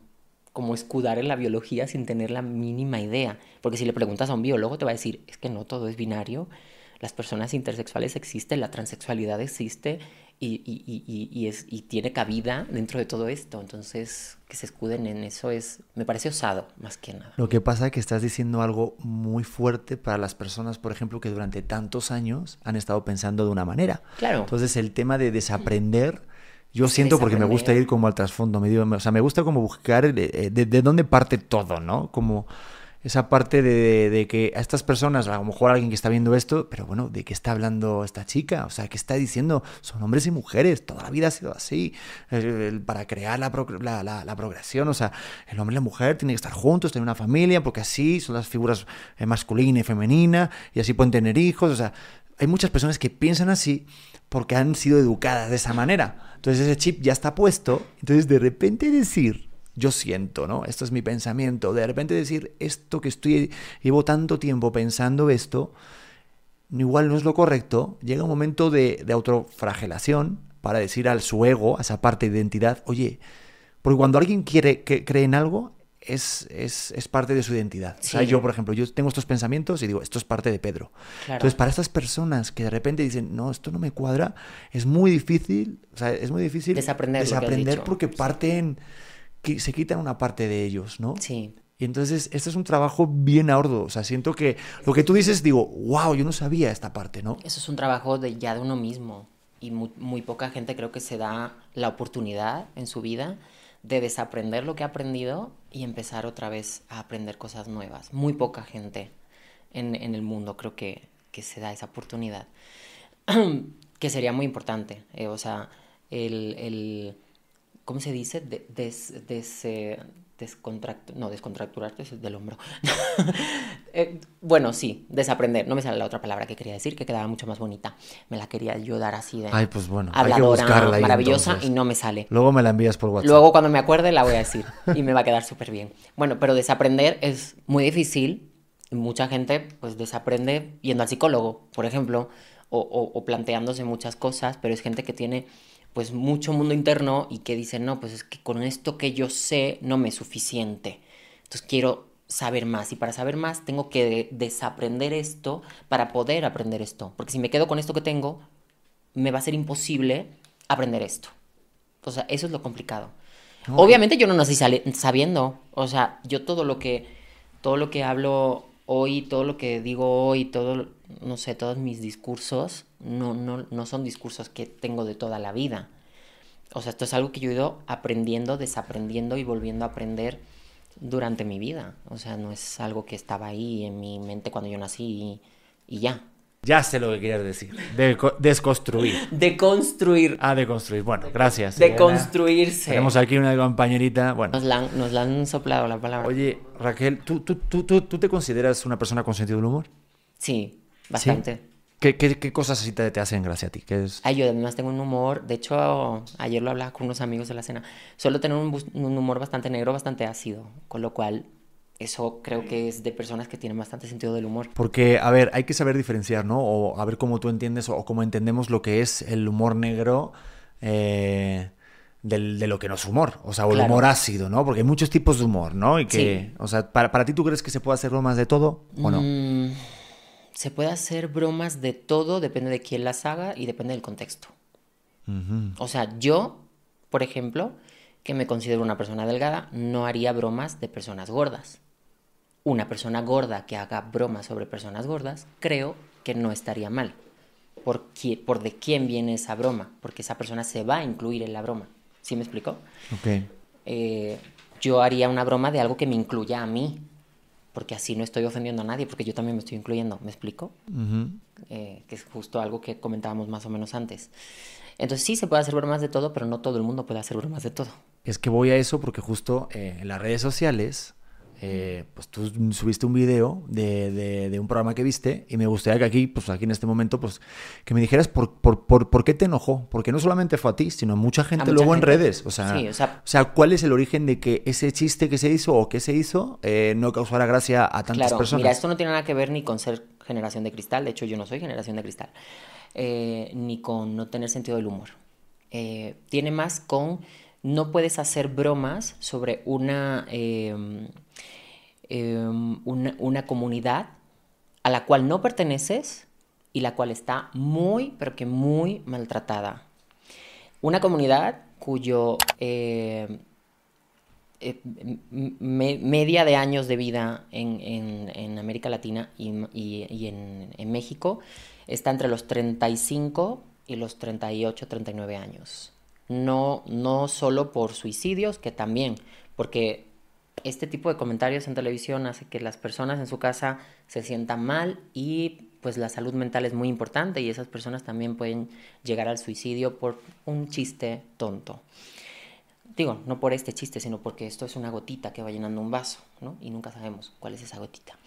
como escudar en la biología sin tener la mínima idea. Porque si le preguntas a un biólogo te va a decir, es que no todo es binario, las personas intersexuales existen, la transexualidad existe y, y, es, y tiene cabida dentro de todo esto. Entonces, que se escuden en eso es, me parece osado, más que nada. Lo que pasa es que estás diciendo algo muy fuerte para las personas, por ejemplo, que durante tantos años han estado pensando de una manera. Claro. Entonces, el tema de desaprender... Yo siento porque me gusta ir como al trasfondo, me o sea, me gusta como buscar de, de, de, dónde parte todo, ¿no? Como esa parte de, que a estas personas, a lo mejor alguien que está viendo esto, pero bueno, ¿de qué está hablando esta chica? O sea, ¿qué está diciendo? Son hombres y mujeres, toda la vida ha sido así, para crear la, la, progresión, o sea, el hombre y la mujer tienen que estar juntos, tener una familia, porque así son las figuras eh, masculina y femenina, y así pueden tener hijos, o sea, hay muchas personas que piensan así porque han sido educadas de esa manera. Entonces ese chip ya está puesto, entonces de repente decir yo siento, ¿no? Esto es mi pensamiento. De repente decir esto que estoy, llevo tanto tiempo pensando esto, igual no es lo correcto, llega un momento de, de autofragelación para decir al su ego, a esa parte de identidad, oye, porque cuando alguien quiere que cree en algo, es, es, es, parte de su identidad. O sea, yo, por ejemplo, yo tengo estos pensamientos y digo, esto es parte de Pedro. Entonces, para estas personas que de repente dicen, no, esto no me cuadra, es muy difícil, o sea, es muy difícil desaprender, desaprender porque parten se quitan una parte de ellos, ¿no? Sí. Y entonces, este es un trabajo bien arduo. O sea, siento que lo que tú dices, digo, wow, yo no sabía esta parte, ¿no? Eso es un trabajo de, ya de uno mismo. Y muy, muy poca gente creo que se da la oportunidad en su vida de desaprender lo que ha aprendido y empezar otra vez a aprender cosas nuevas. Muy poca gente en, en el mundo creo que, que, se da esa oportunidad. que sería muy importante. Eh, o sea, el, el ¿cómo se dice? des, eh, no, descontracturarte es del hombro. Eh, bueno, sí, desaprender. No me sale la otra palabra que quería decir, que quedaba mucho más bonita. Me la quería yo dar así de Ay, pues bueno, habladora, maravillosa y no me sale. Luego me la envías por WhatsApp. Luego cuando me acuerde la voy a decir y me va a quedar súper bien. Bueno, pero desaprender es muy difícil. Mucha gente pues desaprende yendo al psicólogo, por ejemplo, o, o planteándose muchas cosas, pero es gente que tiene pues mucho mundo interno y que dicen, no, pues es que con esto que yo sé no me es suficiente. Entonces quiero saber más y para saber más tengo que desaprender esto para poder aprender esto. Porque si me quedo con esto que tengo, me va a ser imposible aprender esto. O sea, eso es lo complicado. Obviamente yo no nací sabiendo. O sea, yo todo lo que, todo lo que hablo hoy, todo lo que digo hoy, todo, no sé, todos mis discursos, no, no, no son discursos que tengo de toda la vida. O sea, esto es algo que yo he ido aprendiendo, desaprendiendo y volviendo a aprender durante mi vida. O sea, no es algo que estaba ahí en mi mente cuando yo nací y, ya. Ya sé lo que querías decir. De desconstruir. De construir. Ah, de construir. Bueno, gracias. De construirse. Tenemos aquí una compañerita. Bueno. Nos la, han, nos la han soplado la palabra. Oye, Raquel, ¿tú, tú, tú, ¿tú te consideras una persona con sentido del humor? Sí, bastante. ¿Qué, qué, qué cosas así te, te hacen gracia a ti? ¿Qué es? Ay, yo además tengo un humor, de hecho, ayer lo hablaba con unos amigos de la cena, suelo tener un, un humor bastante negro, bastante ácido, con lo cual eso creo que es de personas que tienen bastante sentido del humor. Porque, a ver, hay que saber diferenciar, ¿no? O a ver cómo tú entiendes o, cómo entendemos lo que es el humor negro eh, del- de lo que no es humor. O sea, o el humor ácido, ¿no? Porque hay muchos tipos de humor, ¿no? Y que, Sí. o sea, para, para ti tú crees que se puede hacer bromas de todo o no? Mm, se puede hacer bromas de todo, depende de quién las haga y depende del contexto. O sea, yo, por ejemplo, que me considero una persona delgada, no haría bromas de personas gordas. Una persona gorda que haga bromas sobre personas gordas, creo que no estaría mal. Por, por de quién viene esa broma, porque esa persona se va a incluir en la broma. ¿Sí me explico? Ok. eh, yo haría una broma de algo que me incluya a mí, porque así no estoy ofendiendo a nadie, porque yo también me estoy incluyendo, ¿me explico? Eh, que es justo algo que comentábamos más o menos antes. Entonces sí, se puede hacer bromas de todo, pero no todo el mundo puede hacer bromas de todo. Es que voy a eso porque justo eh, en las redes sociales, eh, pues tú subiste un video de, de- de un programa que viste y me gustaría que aquí, pues aquí en este momento, pues que me dijeras por, por, por, por qué te enojó. Porque no solamente fue a ti, sino a mucha gente luego en gente. redes. O sea, Sí, o sea- o sea, ¿cuál es el origen de que ese chiste que se hizo o que se hizo eh, no causara gracia a tantas Claro, personas? mira, esto no tiene nada que ver ni con ser generación de cristal, de hecho yo no soy generación de cristal, eh, ni con no tener sentido del humor. Eh, tiene más con no puedes hacer bromas sobre una, eh, eh, una, comunidad a la cual no perteneces y la cual está muy, pero que muy maltratada. Una comunidad cuyo eh, eh, media de años de vida en, en- América Latina y- y en, en México está entre los 35 y los 38, 39 años. No, no solo por suicidios, que también, porque este tipo de comentarios en televisión hace que las personas en su casa se sientan mal y pues la salud mental es muy importante y esas personas también pueden llegar al suicidio por un chiste tonto. Digo, no por este chiste, sino porque esto es una gotita que va llenando un vaso, ¿no? Y nunca sabemos cuál es esa gotita.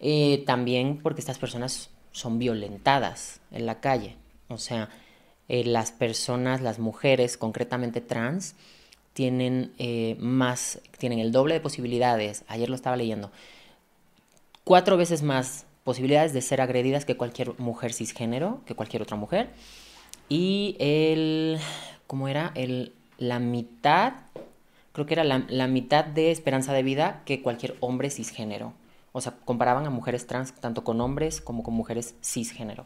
Eh, también porque estas personas son violentadas en la calle. O sea, eh, las personas, las mujeres, concretamente trans, tienen eh, más, tienen el doble de posibilidades. Ayer lo estaba leyendo. Cuatro veces más posibilidades de ser agredidas que cualquier mujer cisgénero, que cualquier otra mujer. Y el, ¿cómo era? El, la mitad, creo que era la, la mitad de esperanza de vida que cualquier hombre cisgénero. O sea, comparaban a mujeres trans tanto con hombres como con mujeres cisgénero.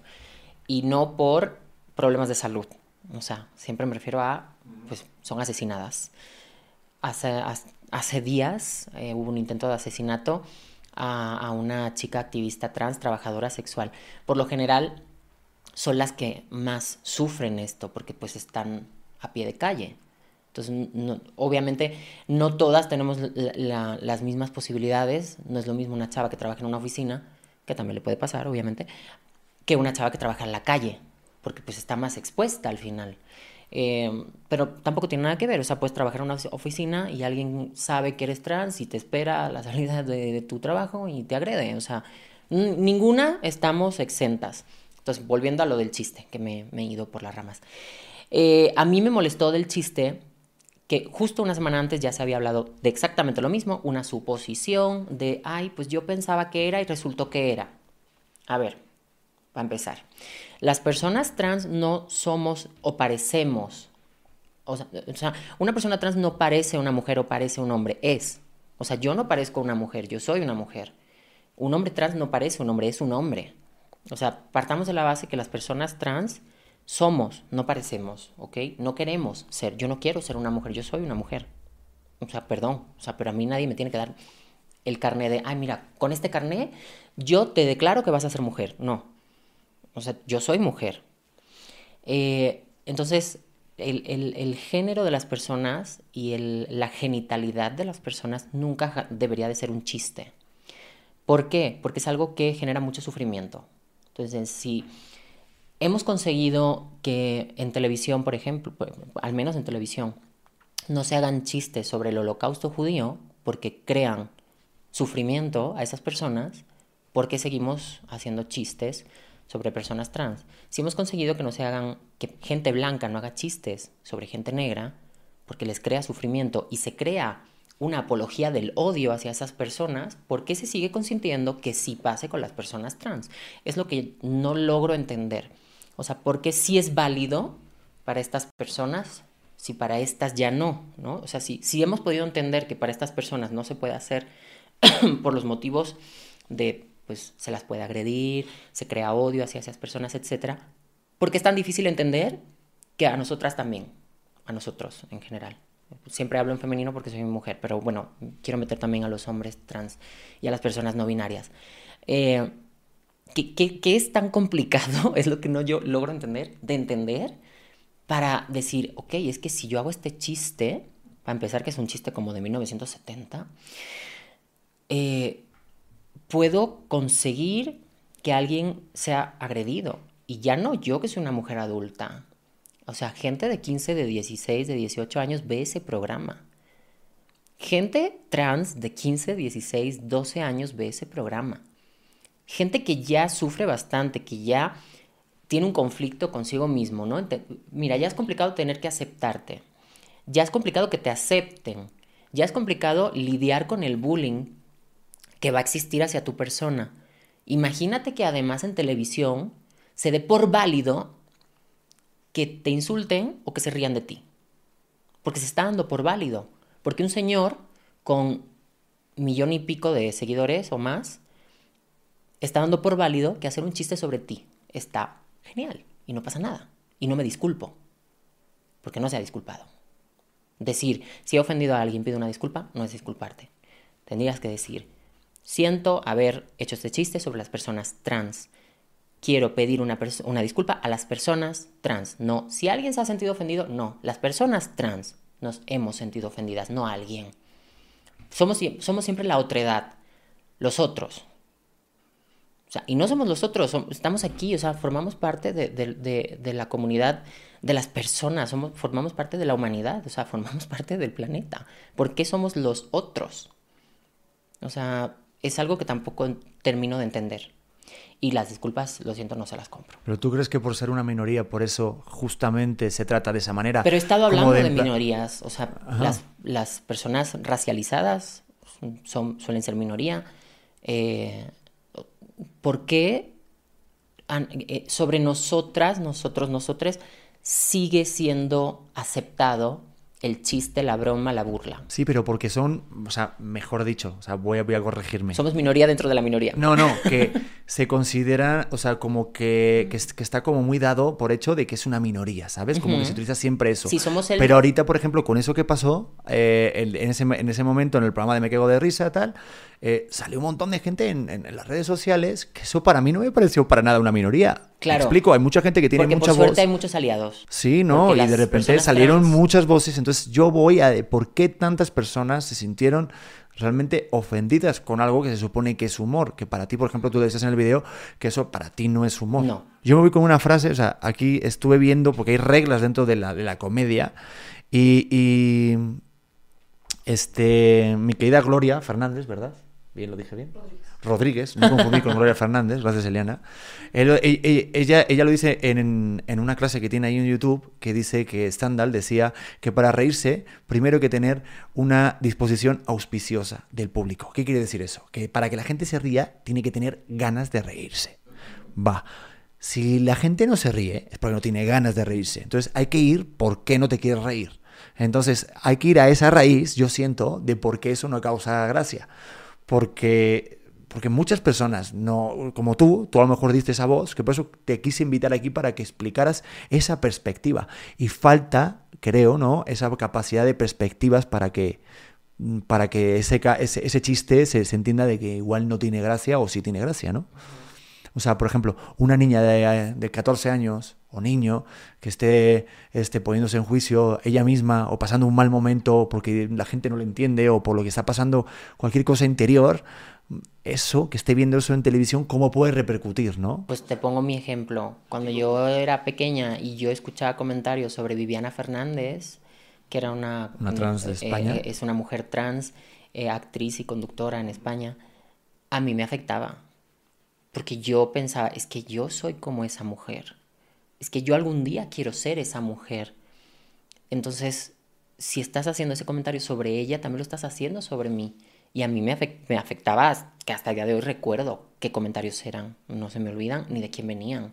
Y no por problemas de salud. O sea, siempre me refiero a, pues, son asesinadas. Hace, hace- días eh, hubo un intento de asesinato a, una chica activista trans, trabajadora sexual. Por lo general, son las que más sufren esto porque pues están a pie de calle. Entonces, obviamente, no todas tenemos la- la- las mismas posibilidades. No es lo mismo una chava que trabaja en una oficina, que también le puede pasar, obviamente, que una chava que trabaja en la calle, porque pues está más expuesta al final. Eh, pero tampoco tiene nada que ver, o sea, puedes trabajar en una oficina y alguien sabe que eres trans y te espera a la salida de, de tu trabajo y te agrede, o sea, ninguna estamos exentas. Entonces, volviendo a lo del chiste, que me, me he ido por las ramas. Eh, a mí me molestó del chiste que justo una semana antes ya se había hablado de exactamente lo mismo, una suposición de, ay, pues yo pensaba que era y resultó que era. A ver, para empezar, las personas trans no somos o parecemos, o sea, una persona trans no parece una mujer o parece un hombre, es. O sea, yo no parezco una mujer, yo soy una mujer. Un hombre trans no parece un hombre, es un hombre. O sea, partamos de la base que las personas trans somos, no parecemos, ¿ok? No queremos ser, yo no quiero ser una mujer, yo soy una mujer. O sea, perdón, o sea, pero a mí nadie me tiene que dar el carné de, ay, mira, con este carné yo te declaro que vas a ser mujer. No. O sea, yo soy mujer. Eh, entonces, el, género de las personas y la genitalidad de las personas nunca debería de ser un chiste. ¿Por qué? Porque es algo que genera mucho sufrimiento. Entonces, si hemos conseguido que en televisión, por ejemplo, pues, al menos en televisión, no se hagan chistes sobre el holocausto judío porque crean sufrimiento a esas personas, ¿por qué seguimos haciendo chistes sobre personas trans, si hemos conseguido que no se hagan, que gente blanca no haga chistes sobre gente negra, porque les crea sufrimiento y se crea una apología del odio hacia esas personas, ¿por qué se sigue consintiendo que sí pase con las personas trans? Es lo que no logro entender. O sea, ¿por qué sí es válido para estas personas si para estas ya no? ¿no? O sea, si, si hemos podido entender que para estas personas no se puede hacer por los motivos de, pues, se las puede agredir, se crea odio hacia esas personas, etc. ¿Por qué es tan difícil entender que a nosotras también? A nosotros en general. Siempre hablo en femenino porque soy mujer, pero bueno, quiero meter también a los hombres trans y a las personas no binarias. Eh, ¿qué, es tan complicado? Es lo que no yo logro entender, de entender, para decir, ok, es que si yo hago este chiste, para empezar que es un chiste como de 1970, eh, puedo conseguir que alguien sea agredido. Y ya no yo que soy una mujer adulta, o sea, gente de 15, de 16, de 18 años ve ese programa. Gente trans de 15, 16, 12 años ve ese programa. Gente que ya sufre bastante, que ya tiene un conflicto consigo mismo, ¿no? Mira, ya es complicado tener que aceptarte. Ya es complicado que te acepten. Ya es complicado lidiar con el bullying que va a existir hacia tu persona. Imagínate que además en televisión se dé por válido que te insulten o que se rían de ti. Porque se está dando por válido. Porque un señor con millón y pico de seguidores o más está dando por válido que hacer un chiste sobre ti está genial y no pasa nada. Y no me disculpo. Porque no se ha disculpado. Decir, si he ofendido a alguien, pido una disculpa, no es disculparte. Tendrías que decir, siento haber hecho este chiste sobre las personas trans quiero pedir una, una disculpa a las personas trans. No, si alguien se ha sentido ofendido, no. Las personas trans nos hemos sentido ofendidas, no alguien. Somos, somos siempre la otredad, los otros. O sea, y no somos los otros, estamos aquí, o sea, formamos parte de, de, la comunidad de las personas, somos, formamos parte de la humanidad, o sea, formamos parte del planeta. ¿Por qué somos los otros? O sea, es algo que tampoco termino de entender y las disculpas, lo siento, no se las compro. Pero tú crees que por ser una minoría, por eso justamente se trata de esa manera. Pero he estado hablando de, minorías, o sea, las, las, personas racializadas son, suelen ser minoría. Eh, ¿Por qué eh, sobre nosotras, nosotros, nosotres, sigue siendo aceptado el chiste, la broma, la burla. Sí, pero porque son, o sea, mejor dicho, o sea, voy a, voy a corregirme. Somos minoría dentro de la minoría. No, no, que se considera, o sea, como que, que, está como muy dado por hecho de que es una minoría, ¿sabes? Como que se utiliza siempre eso. Sí, somos el... Pero ahorita, por ejemplo, con eso que pasó, eh, en, ese, en ese momento, en el programa de Me Quego de Risa, tal, eh, salió un montón de gente en, en, las redes sociales que eso para mí no me pareció para nada una minoría. Claro. explico, hay mucha gente que tiene Porque mucha por suerte hay muchos aliados. Sí, ¿no? Y de repente salieron muchas voces. Entonces yo voy a por qué tantas personas se sintieron realmente ofendidas con algo que se supone que es humor. Que para ti, por ejemplo, tú decías en el video que eso para ti no es humor. No. Yo me voy con una frase, o sea, aquí estuve viendo, porque hay reglas dentro de la, de la comedia. Y, y este, mi querida Gloria Fernández, ¿verdad? Bien, lo dije bien. Rodríguez, no confundí con Gloria Fernández, gracias Eliana. E, e, ella, ella lo dice en, en, una clase que tiene ahí en YouTube, que dice que Stendhal decía que para reírse, primero hay que tener una disposición auspiciosa del público. ¿Qué quiere decir eso? Que para que la gente se ría, tiene que tener ganas de reírse. Va. Si la gente no se ríe, es porque no tiene ganas de reírse. Entonces hay que ir por qué no te quieres reír. Entonces hay que ir a esa raíz, yo siento, de por qué eso no causa gracia porque, porque muchas personas, no, como tú, tú a lo mejor diste esa voz, que por eso te quise invitar aquí para que explicaras esa perspectiva. Y falta, creo, ¿no? Esa capacidad de perspectivas para que para que ese, ese, ese chiste se, se, entienda de que igual no tiene gracia o sí tiene gracia, ¿no? O sea, por ejemplo, una niña de, de 14 años o niño que esté, esté poniéndose en juicio ella misma o pasando un mal momento porque la gente no lo entiende o por lo que está pasando cualquier cosa interior, eso, que esté viendo eso en televisión, ¿cómo puede repercutir, no? Pues te pongo mi ejemplo. Cuando yo era pequeña y yo escuchaba comentarios sobre Viviana Fernández, que era una... Una trans de España. Eh, es una mujer trans, eh, actriz y conductora en España, a mí me afectaba Porque yo pensaba, es que yo soy como esa mujer. Es que yo algún día quiero ser esa mujer. Entonces, si estás haciendo ese comentario sobre ella, también lo estás haciendo sobre mí. Y a mí me, me afectaba, que hasta el día de hoy recuerdo qué comentarios eran. No se me olvidan ni de quién venían.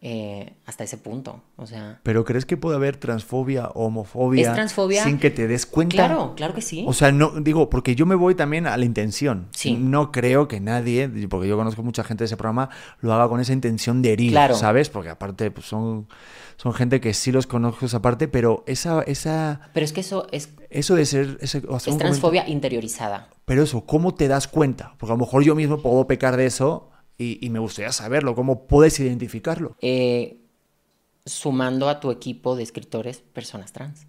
Eh, hasta ese punto. O sea. ¿Pero crees que puede haber transfobia o homofobia? ¿Es transfobia? Sin que te des cuenta. Claro, claro que sí. O sea, no, digo, porque yo me voy también a la intención. Sí. No creo que nadie, porque yo conozco mucha gente de ese programa, lo haga con esa intención de herir, Claro. ¿sabes? Porque aparte, pues son, son gente que sí los conozco esa parte, pero esa, esa, Pero es que eso es, eso de ser, ese- es transfobia interiorizada. Pero eso, ¿cómo te das cuenta? Porque a lo mejor yo mismo puedo pecar de eso y, y me gustaría saberlo. ¿Cómo puedes identificarlo? Eh, sumando a tu equipo de escritores personas trans.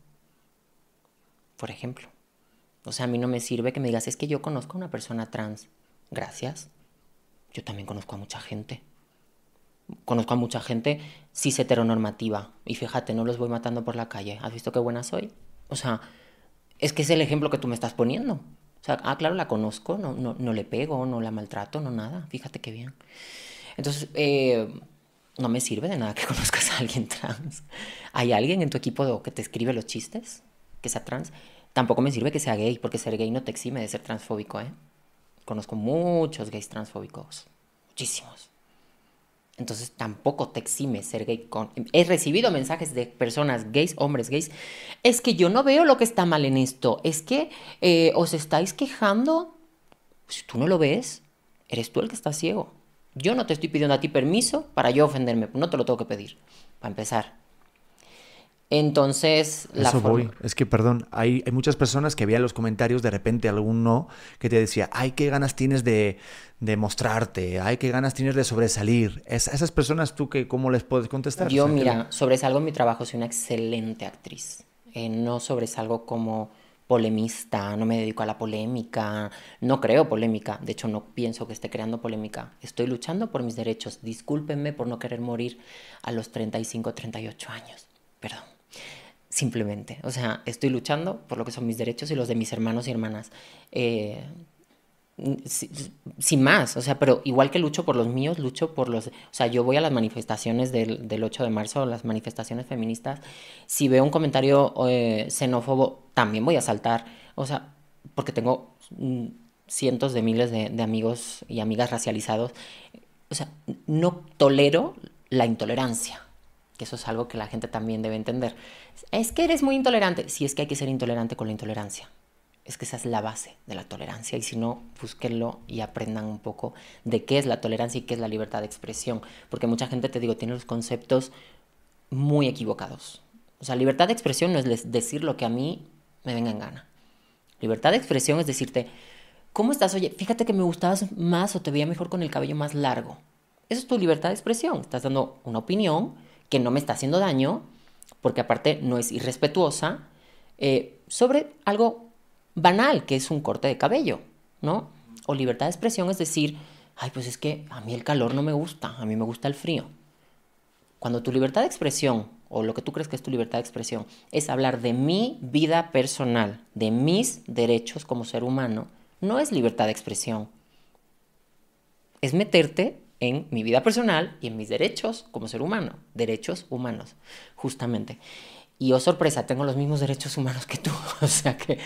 Por ejemplo. O sea, a mí no me sirve que me digas, es que yo conozco a una persona trans. Gracias. Yo también conozco a mucha gente. Conozco a mucha gente cis heteronormativa. Y fíjate, no los voy matando por la calle. ¿Has visto qué buena soy? O sea, es que es el ejemplo que tú me estás poniendo. O sea, ah, claro, la conozco, no, no, no le pego, no la maltrato, no nada. Fíjate qué bien. Entonces, eh, no me sirve de nada que conozcas a alguien trans. ¿Hay alguien en tu equipo que te escribe los chistes que sea trans? Tampoco me sirve que sea gay, porque ser gay no te exime de ser transfóbico, ¿eh? Conozco muchos gays transfóbicos, muchísimos. Entonces tampoco te exime ser gay. Con... He recibido mensajes de personas gays, hombres gays. Es que yo no veo lo que está mal en esto. Es que eh, os estáis quejando. Si tú no lo ves, eres tú el que está ciego. Yo no te estoy pidiendo a ti permiso para yo ofenderme. No te lo tengo que pedir. Para empezar. Entonces, la Eso forma- voy. Es que, perdón, hay, hay muchas personas que veían los comentarios de repente alguno que te decía, ay, qué ganas tienes de, de mostrarte, ay, qué ganas tienes de sobresalir. Es- a esas personas, ¿tú qué, cómo les puedes contestar? Yo, O sea, que- mira, sobresalgo en mi trabajo, soy una excelente actriz. Eh, no sobresalgo como polemista, no me dedico a la polémica, no creo polémica, de hecho no pienso que esté creando polémica, estoy luchando por mis derechos, discúlpenme por no querer morir a los 35, 38 años, perdón, simplemente, o sea, estoy luchando por lo que son mis derechos y los de mis hermanos y hermanas. Eh, si- sin más, o sea, pero igual que lucho por los míos, lucho por los, o sea, yo voy a las manifestaciones del, del 8 de marzo, las manifestaciones feministas, si veo un comentario eh, xenófobo, también voy a saltar, o sea, porque tengo mm, cientos de miles de, de amigos y amigas racializados, o sea, no tolero la intolerancia, que eso es algo que la gente también debe entender. Es que eres muy intolerante, sí es que hay que ser intolerante con la intolerancia. Es que esa es la base de la tolerancia y si no, búsquenlo y aprendan un poco de qué es la tolerancia y qué es la libertad de expresión. Porque mucha gente, te digo, tiene los conceptos muy equivocados. O sea, libertad de expresión no es decir lo que a mí me venga en gana. Libertad de expresión es decirte, ¿cómo estás? Oye, fíjate que me gustabas más o te veía mejor con el cabello más largo. Eso es tu libertad de expresión. Estás dando una opinión que no me está haciendo daño, porque aparte no es irrespetuosa, eh, sobre algo banal, que es un corte de cabello, ¿no? O libertad de expresión es decir, ay, pues es que a mí el calor no me gusta, a mí me gusta el frío. Cuando tu libertad de expresión, o lo que tú crees que es tu libertad de expresión, es hablar de mi vida personal, de mis derechos como ser humano, no es libertad de expresión. Es meterte en mi vida personal y en mis derechos como ser humano, derechos humanos, justamente. Y oh sorpresa, tengo los mismos derechos humanos que tú. O sea que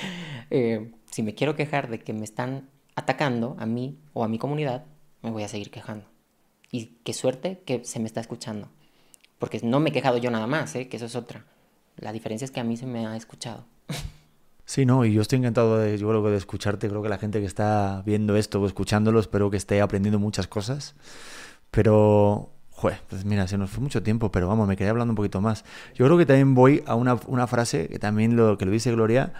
eh, si me quiero quejar de que me están atacando a mí o a mi comunidad, me voy a seguir quejando. Y qué suerte que se me está escuchando. Porque no me he quejado yo nada más, ¿eh? que eso es otra. La diferencia es que a mí se me ha escuchado. Sí, no, y yo estoy encantado de, yo creo que de escucharte, creo que la gente que está viendo esto o escuchándolo, espero que esté aprendiendo muchas cosas, pero, joder, pues mira, se nos fue mucho tiempo, pero vamos, me quedé hablando un poquito más. Yo creo que también voy a una, una frase que también lo que lo dice Gloria,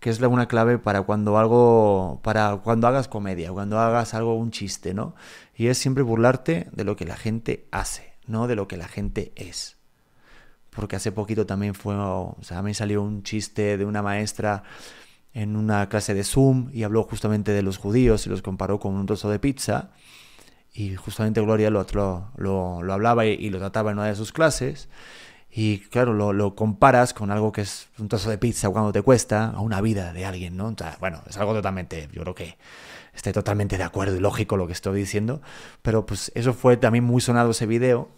que es una clave para cuando algo, para cuando hagas comedia, cuando hagas algo, un chiste, ¿no? Y es siempre burlarte de lo que la gente hace, no de lo que la gente es porque hace poquito también fue, o me salió un chiste de una maestra en una clase de Zoom y habló justamente de los judíos y los comparó con un trozo de pizza y justamente Gloria lo, lo, lo, lo hablaba y, lo trataba en una de sus clases Y claro, lo, comparas con algo que es un trozo de pizza cuando te cuesta, a una vida de alguien, ¿no? O bueno, es algo totalmente, yo creo que esté totalmente de acuerdo y lógico lo que estoy diciendo, pero pues eso fue también muy sonado ese video.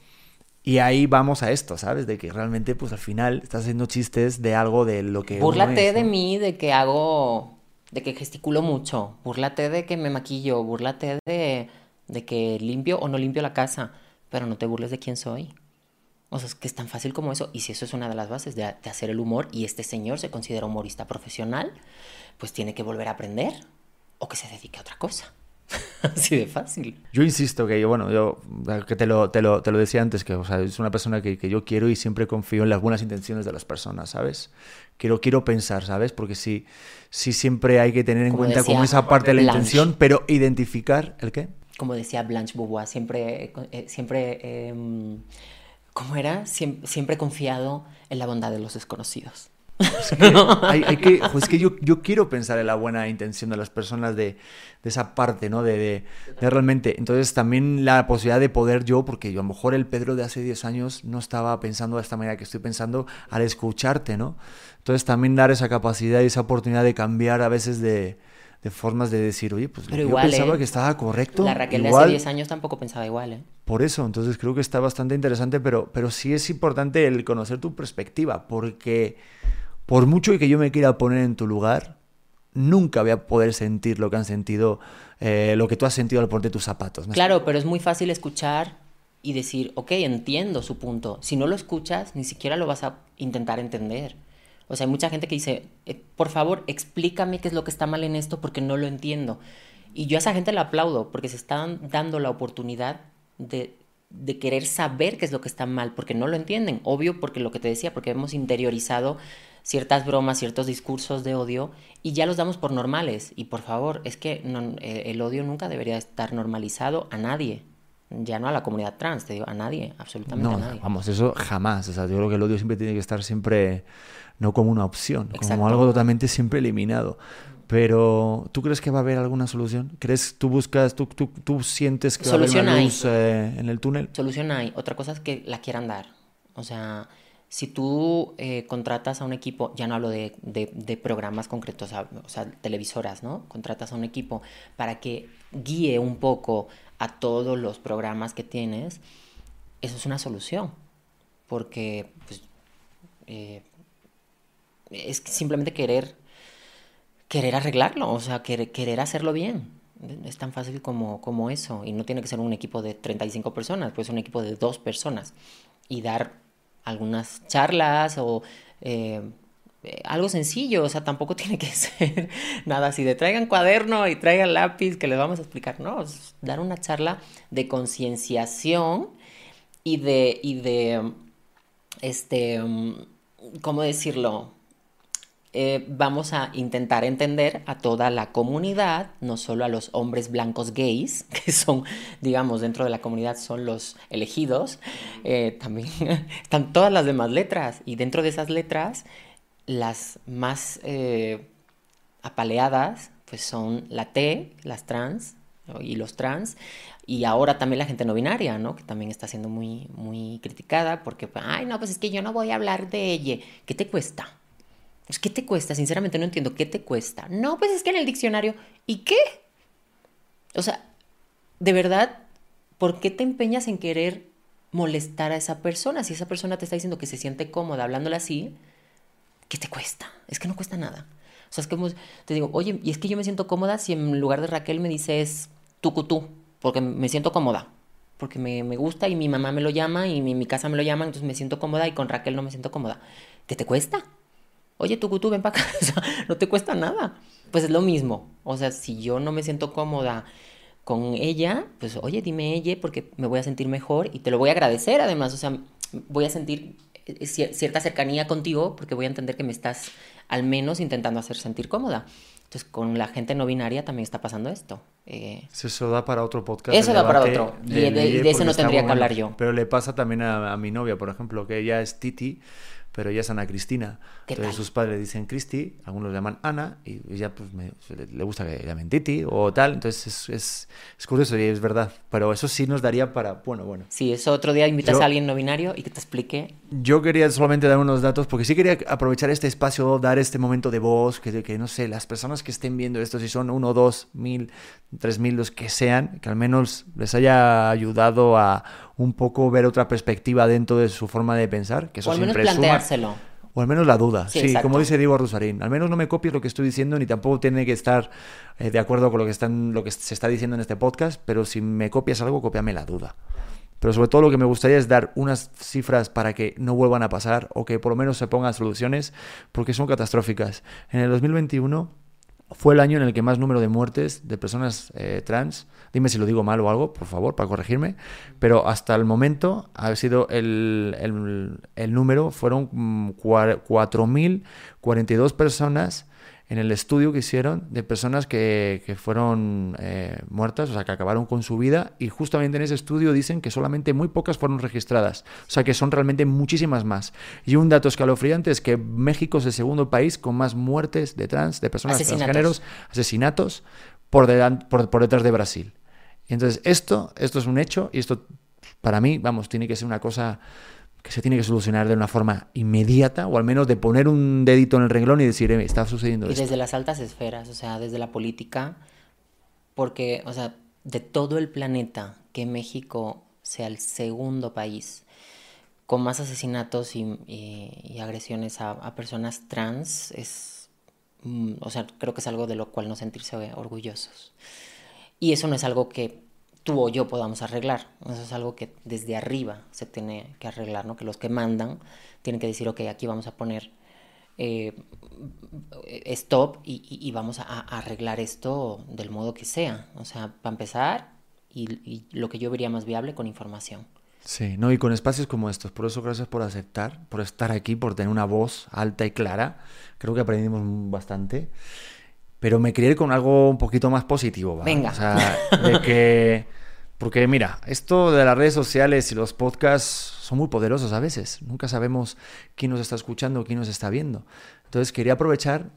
Y ahí vamos a esto, ¿sabes? De que realmente, pues al final estás haciendo chistes de algo de lo que. Búrlate es, ¿no? de mí, de que hago. de que gesticulo mucho. Búrlate de que me maquillo. Búrlate de, de que limpio o no limpio la casa. Pero no te burles de quién soy. O sea, es que es tan fácil como eso. Y si eso es una de las bases de, de hacer el humor, y este señor se considera humorista profesional, pues tiene que volver a aprender o que se dedique a otra cosa. Así de fácil. Yo insisto que yo, bueno, yo que te lo, te lo, te lo decía antes, que o sea, es una persona que, que, yo quiero y siempre confío en las buenas intenciones de las personas, ¿sabes? Quiero, quiero pensar, ¿sabes? Porque sí, sí siempre hay que tener en Como cuenta decía como esa parte de la Blanche. intención, pero identificar el qué. Como decía Blanche Beauvoir, siempre, eh, siempre, eh, ¿cómo era? Siem siempre confiado en la bondad de los desconocidos. Es que, hay, hay que, es que yo, yo, quiero pensar en la buena intención de las personas de, de esa parte, ¿no? De, de, de, realmente. Entonces, también la posibilidad de poder yo, porque yo a lo mejor el Pedro de hace 10 años no estaba pensando de esta manera que estoy pensando al escucharte, ¿no? Entonces, también dar esa capacidad y esa oportunidad de cambiar a veces de, de formas de decir, oye, pues Pero yo igual, pensaba ¿eh? que estaba correcto. La Raquel igual, de hace 10 años tampoco pensaba igual, ¿eh? Por eso, entonces creo que está bastante interesante, pero, pero sí es importante el conocer tu perspectiva, porque por mucho que yo me quiera poner en tu lugar, nunca voy a poder sentir lo que han sentido, eh, lo que tú has sentido al ponerte tus zapatos. ¿me Claro, explico? pero es muy fácil escuchar y decir, ok, entiendo su punto. Si no lo escuchas, ni siquiera lo vas a intentar entender. O sea, hay mucha gente que dice, eh, por favor, explícame qué es lo que está mal en esto porque no lo entiendo. Y yo a esa gente la aplaudo porque se están dando la oportunidad de, de querer saber qué es lo que está mal porque no lo entienden. Obvio, porque lo que te decía, porque hemos interiorizado ciertas bromas, ciertos discursos de odio y ya los damos por normales. Y por favor, es que no, eh, el odio nunca debería estar normalizado a nadie. Ya no a la comunidad trans, te digo, a nadie, absolutamente No, a nadie. vamos, eso jamás. O sea, yo creo que el odio siempre tiene que estar siempre, no como una opción, Exacto. como algo totalmente siempre eliminado. Pero, ¿tú crees que va a haber alguna solución? ¿Crees, tú buscas, tú, tú, tú sientes que Solución va a haber una hay. luz eh, en el túnel? Solución hay. Otra cosa es que la quieran dar. O sea, si tú eh, contratas a un equipo, ya no hablo de, de, programas concretos, o sea, televisoras, ¿no? Contratas a un equipo para que guíe un poco a todos los programas que tienes, eso es una solución. Porque, pues, eh, es simplemente querer, querer arreglarlo, o sea, querer, querer hacerlo bien. Es tan fácil como, como eso. Y no tiene que ser un equipo de 35 personas, puede ser un equipo de dos personas. Y dar algunas charlas o eh, eh, algo sencillo, o sea, tampoco tiene que ser nada así de traigan cuaderno y traigan lápiz que les vamos a explicar, no, dar una charla de concienciación y de, y de, este, ¿cómo decirlo? Eh, vamos a intentar entender a toda la comunidad, no solo a los hombres blancos gays, que son, digamos, dentro de la comunidad son los elegidos, eh, también están todas las demás letras y dentro de esas letras las más eh, apaleadas pues son la T, las trans y los trans y ahora también la gente no binaria, ¿no? Que también está siendo muy, muy criticada porque, ay, no, pues es que yo no voy a hablar de ella. ¿Qué te cuesta? Pues, ¿Qué te cuesta? Sinceramente no entiendo. ¿Qué te cuesta? No, pues es que en el diccionario. ¿Y qué? O sea, de verdad, ¿por qué te empeñas en querer molestar a esa persona? Si esa persona te está diciendo que se siente cómoda hablándole así, ¿qué te cuesta? Es que no cuesta nada. O sea, es como te digo, oye, y es que yo me siento cómoda si en lugar de Raquel me dices tucutú, porque me siento cómoda. Porque me, me gusta y mi mamá me lo llama y mi, mi casa me lo llama, entonces me siento cómoda y con Raquel no me siento cómoda. ¿Qué te cuesta? Oye, Tucutú, ven para acá, o sea, no te cuesta nada. Pues es lo mismo. O sea, si yo no me siento cómoda con ella, pues oye, dime ella porque me voy a sentir mejor y te lo voy a agradecer además. O sea, voy a sentir eh, cierta cercanía contigo porque voy a entender que me estás al menos intentando hacer sentir cómoda. Entonces, con la gente no binaria también está pasando esto. Eh, eso da para otro podcast. Eso da para otro. De, de, de, de ese no tendría que hablar yo. Pero le pasa también a, a, mi novia, por ejemplo, que ella es Titi, pero ella es Ana Cristina. ¿Qué Entonces sus padres le dicen Cristi, algunos le llaman Ana, y ella pues me- le, le gusta que le llamen Titi o tal. Entonces es, es, es curioso y es verdad. Pero eso sí nos daría para, bueno, bueno. Sí, eso otro día invitas Yo- a alguien no binario y que te explique. Yo quería solamente dar unos datos porque sí quería aprovechar este espacio, dar este momento de voz, que, que no sé, las personas que estén viendo esto, si son uno, dos, mil, tres mil, los que sean, que al menos les haya ayudado a un poco ver otra perspectiva dentro de su forma de pensar, que eso o al menos siempre suma. planteárselo. O al menos la duda, Sí, como dice Diego Rosarín. Al menos no me copies lo que estoy diciendo, ni tampoco tiene que estar eh, de acuerdo con lo que, están, lo que se está diciendo en este podcast, pero si me copias algo, cópiame la duda. Pero sobre todo lo que me gustaría es dar unas cifras para que no vuelvan a pasar o que por lo menos se pongan soluciones, porque son catastróficas. En el 2021 fue el año en el que más número de muertes de personas eh, trans, dime si lo digo mal o algo, por favor, para corregirme, pero hasta el momento ha sido el, el, el número, fueron mm, cua- 4.042 personas en el estudio que hicieron de personas que, que fueron eh, muertas, o sea, que acabaron con su vida, y justamente en ese estudio dicen que solamente muy pocas fueron registradas, o sea, que son realmente muchísimas más. Y un dato escalofriante es que México es el segundo país con más muertes de trans, de personas Asesinatos. transgéneros, asesinatos, por, delan- por, por detrás de Brasil. Y entonces esto, esto es un hecho, y esto para mí, vamos, tiene que ser una cosa que se tiene que solucionar de una forma inmediata, o al menos de poner un dedito en el renglón y decir, "Eh, está sucediendo Y esto. desde las altas esferas, o sea, desde la política, porque, o sea, de todo el planeta, que México sea el segundo país con más asesinatos y, y- y agresiones a, a personas trans, es, mm, o sea, creo que es algo de lo cual no sentirse orgullosos. Y eso no es algo que tú o yo podamos arreglar, eso es algo que desde arriba se tiene que arreglar, ¿no? Que los que mandan tienen que decir, ok, aquí vamos a poner eh, stop y, vamos a, a arreglar esto del modo que sea. O sea, para empezar, y, y lo que yo vería más viable con información. Sí, no, y con espacios como estos. Por eso, gracias por aceptar, por estar aquí, por tener una voz alta y clara. Creo que aprendimos bastante. Pero me quería ir con algo un poquito más positivo, ¿va? Venga. O sea, de que. Porque mira, esto de las redes sociales y los podcasts son muy poderosos a veces. Nunca sabemos quién nos está escuchando, quién nos está viendo. Entonces quería aprovechar,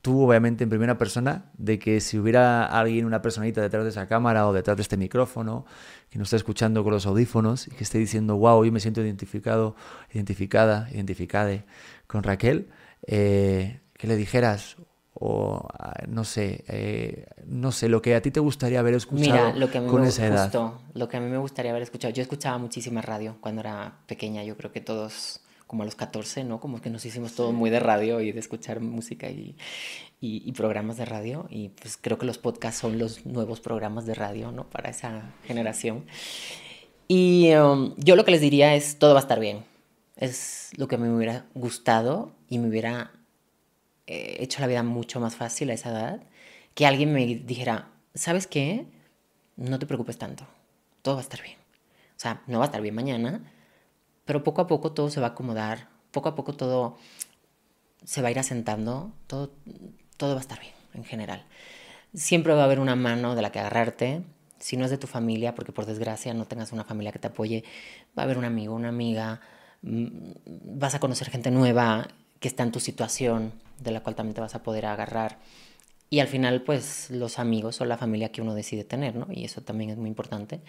tú obviamente en primera persona, de que si hubiera alguien, una personita detrás de esa cámara o detrás de este micrófono, que nos está escuchando con los audífonos y que esté diciendo, wow, yo me siento identificado, identificada, identificade con Raquel, eh, que le dijeras, o ah, no sé, eh, no sé, lo que a ti te gustaría haber escuchado Mira, lo que a mí con me esa edad. justo, lo que a mí me gustaría haber escuchado. Yo escuchaba muchísima radio cuando era pequeña. Yo creo que todos, como a los 14, ¿no? Como que nos hicimos todos muy de radio y de escuchar música y, y- y programas de radio. Y pues creo que los podcasts son los nuevos programas de radio, ¿no? Para esa generación. Y um, yo lo que les diría es, todo va a estar bien. Es lo que me hubiera gustado y me hubiera eh, hecho la vida mucho más fácil a esa edad, que alguien me dijera, ¿sabes qué? No te preocupes tanto, todo va a estar bien. O sea, no va a estar bien mañana, pero poco a poco todo se va a acomodar, poco a poco todo se va a ir asentando, todo, todo va a estar bien en general. Siempre va a haber una mano de la que agarrarte, si no es de tu familia, porque por desgracia no tengas una familia que te apoye, va a haber un amigo, una amiga, mm, vas a conocer gente nueva que está en tu situación, de la cual también te vas a poder agarrar. Y al final, pues los amigos o la familia que uno decide tener, ¿no? Y eso también es muy importante.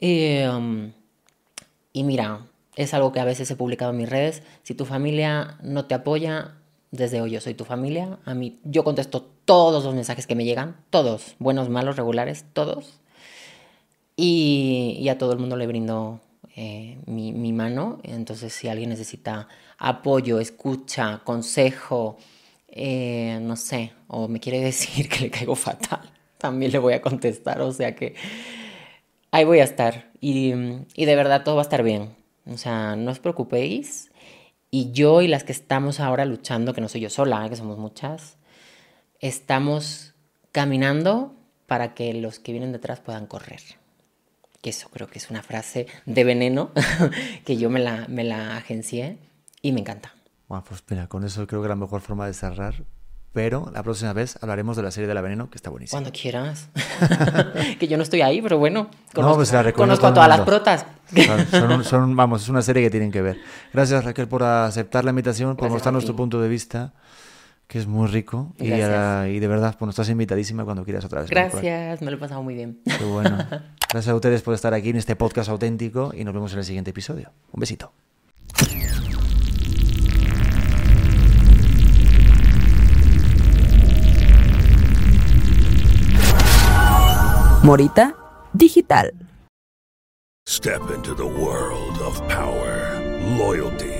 Eh, um, y mira, es algo que a veces he publicado en mis redes. Si tu familia no te apoya, desde hoy yo soy tu familia. A mí, yo contesto todos los mensajes que me llegan, todos, buenos, malos, regulares, todos. Y, y a todo el mundo le brindo eh, mi, mano. Entonces, si alguien necesita apoyo, escucha, consejo, eh, no sé, o me quiere decir que le caigo fatal, también le voy a contestar. O sea que ahí voy a estar. Y, y de verdad todo va a estar bien. O sea, no os preocupéis. Y yo y las que estamos ahora luchando, que no soy yo sola, que somos muchas, estamos caminando para que los que vienen detrás puedan correr. Que eso creo que es una frase de veneno que yo me la, me la agencié y me encanta. Bueno, pues mira, con eso creo que la mejor forma de cerrar pero la próxima vez hablaremos de la serie de la veneno, que está buenísima. Cuando quieras. que yo no estoy ahí, pero bueno. No, pues la conozco a todas las protas. Son, son son- vamos, es una serie que tienen que ver. Gracias Raquel por aceptar la invitación, por Gracias mostrarnos tu punto de vista, que es muy rico. Y, de verdad, bueno, estás invitadísima cuando quieras otra vez. Gracias, me lo he pasado muy bien. Qué bueno. Gracias a ustedes por estar aquí en este podcast auténtico y nos vemos en el siguiente episodio. Un besito. Morita Digital. Step into the world of power, loyalty,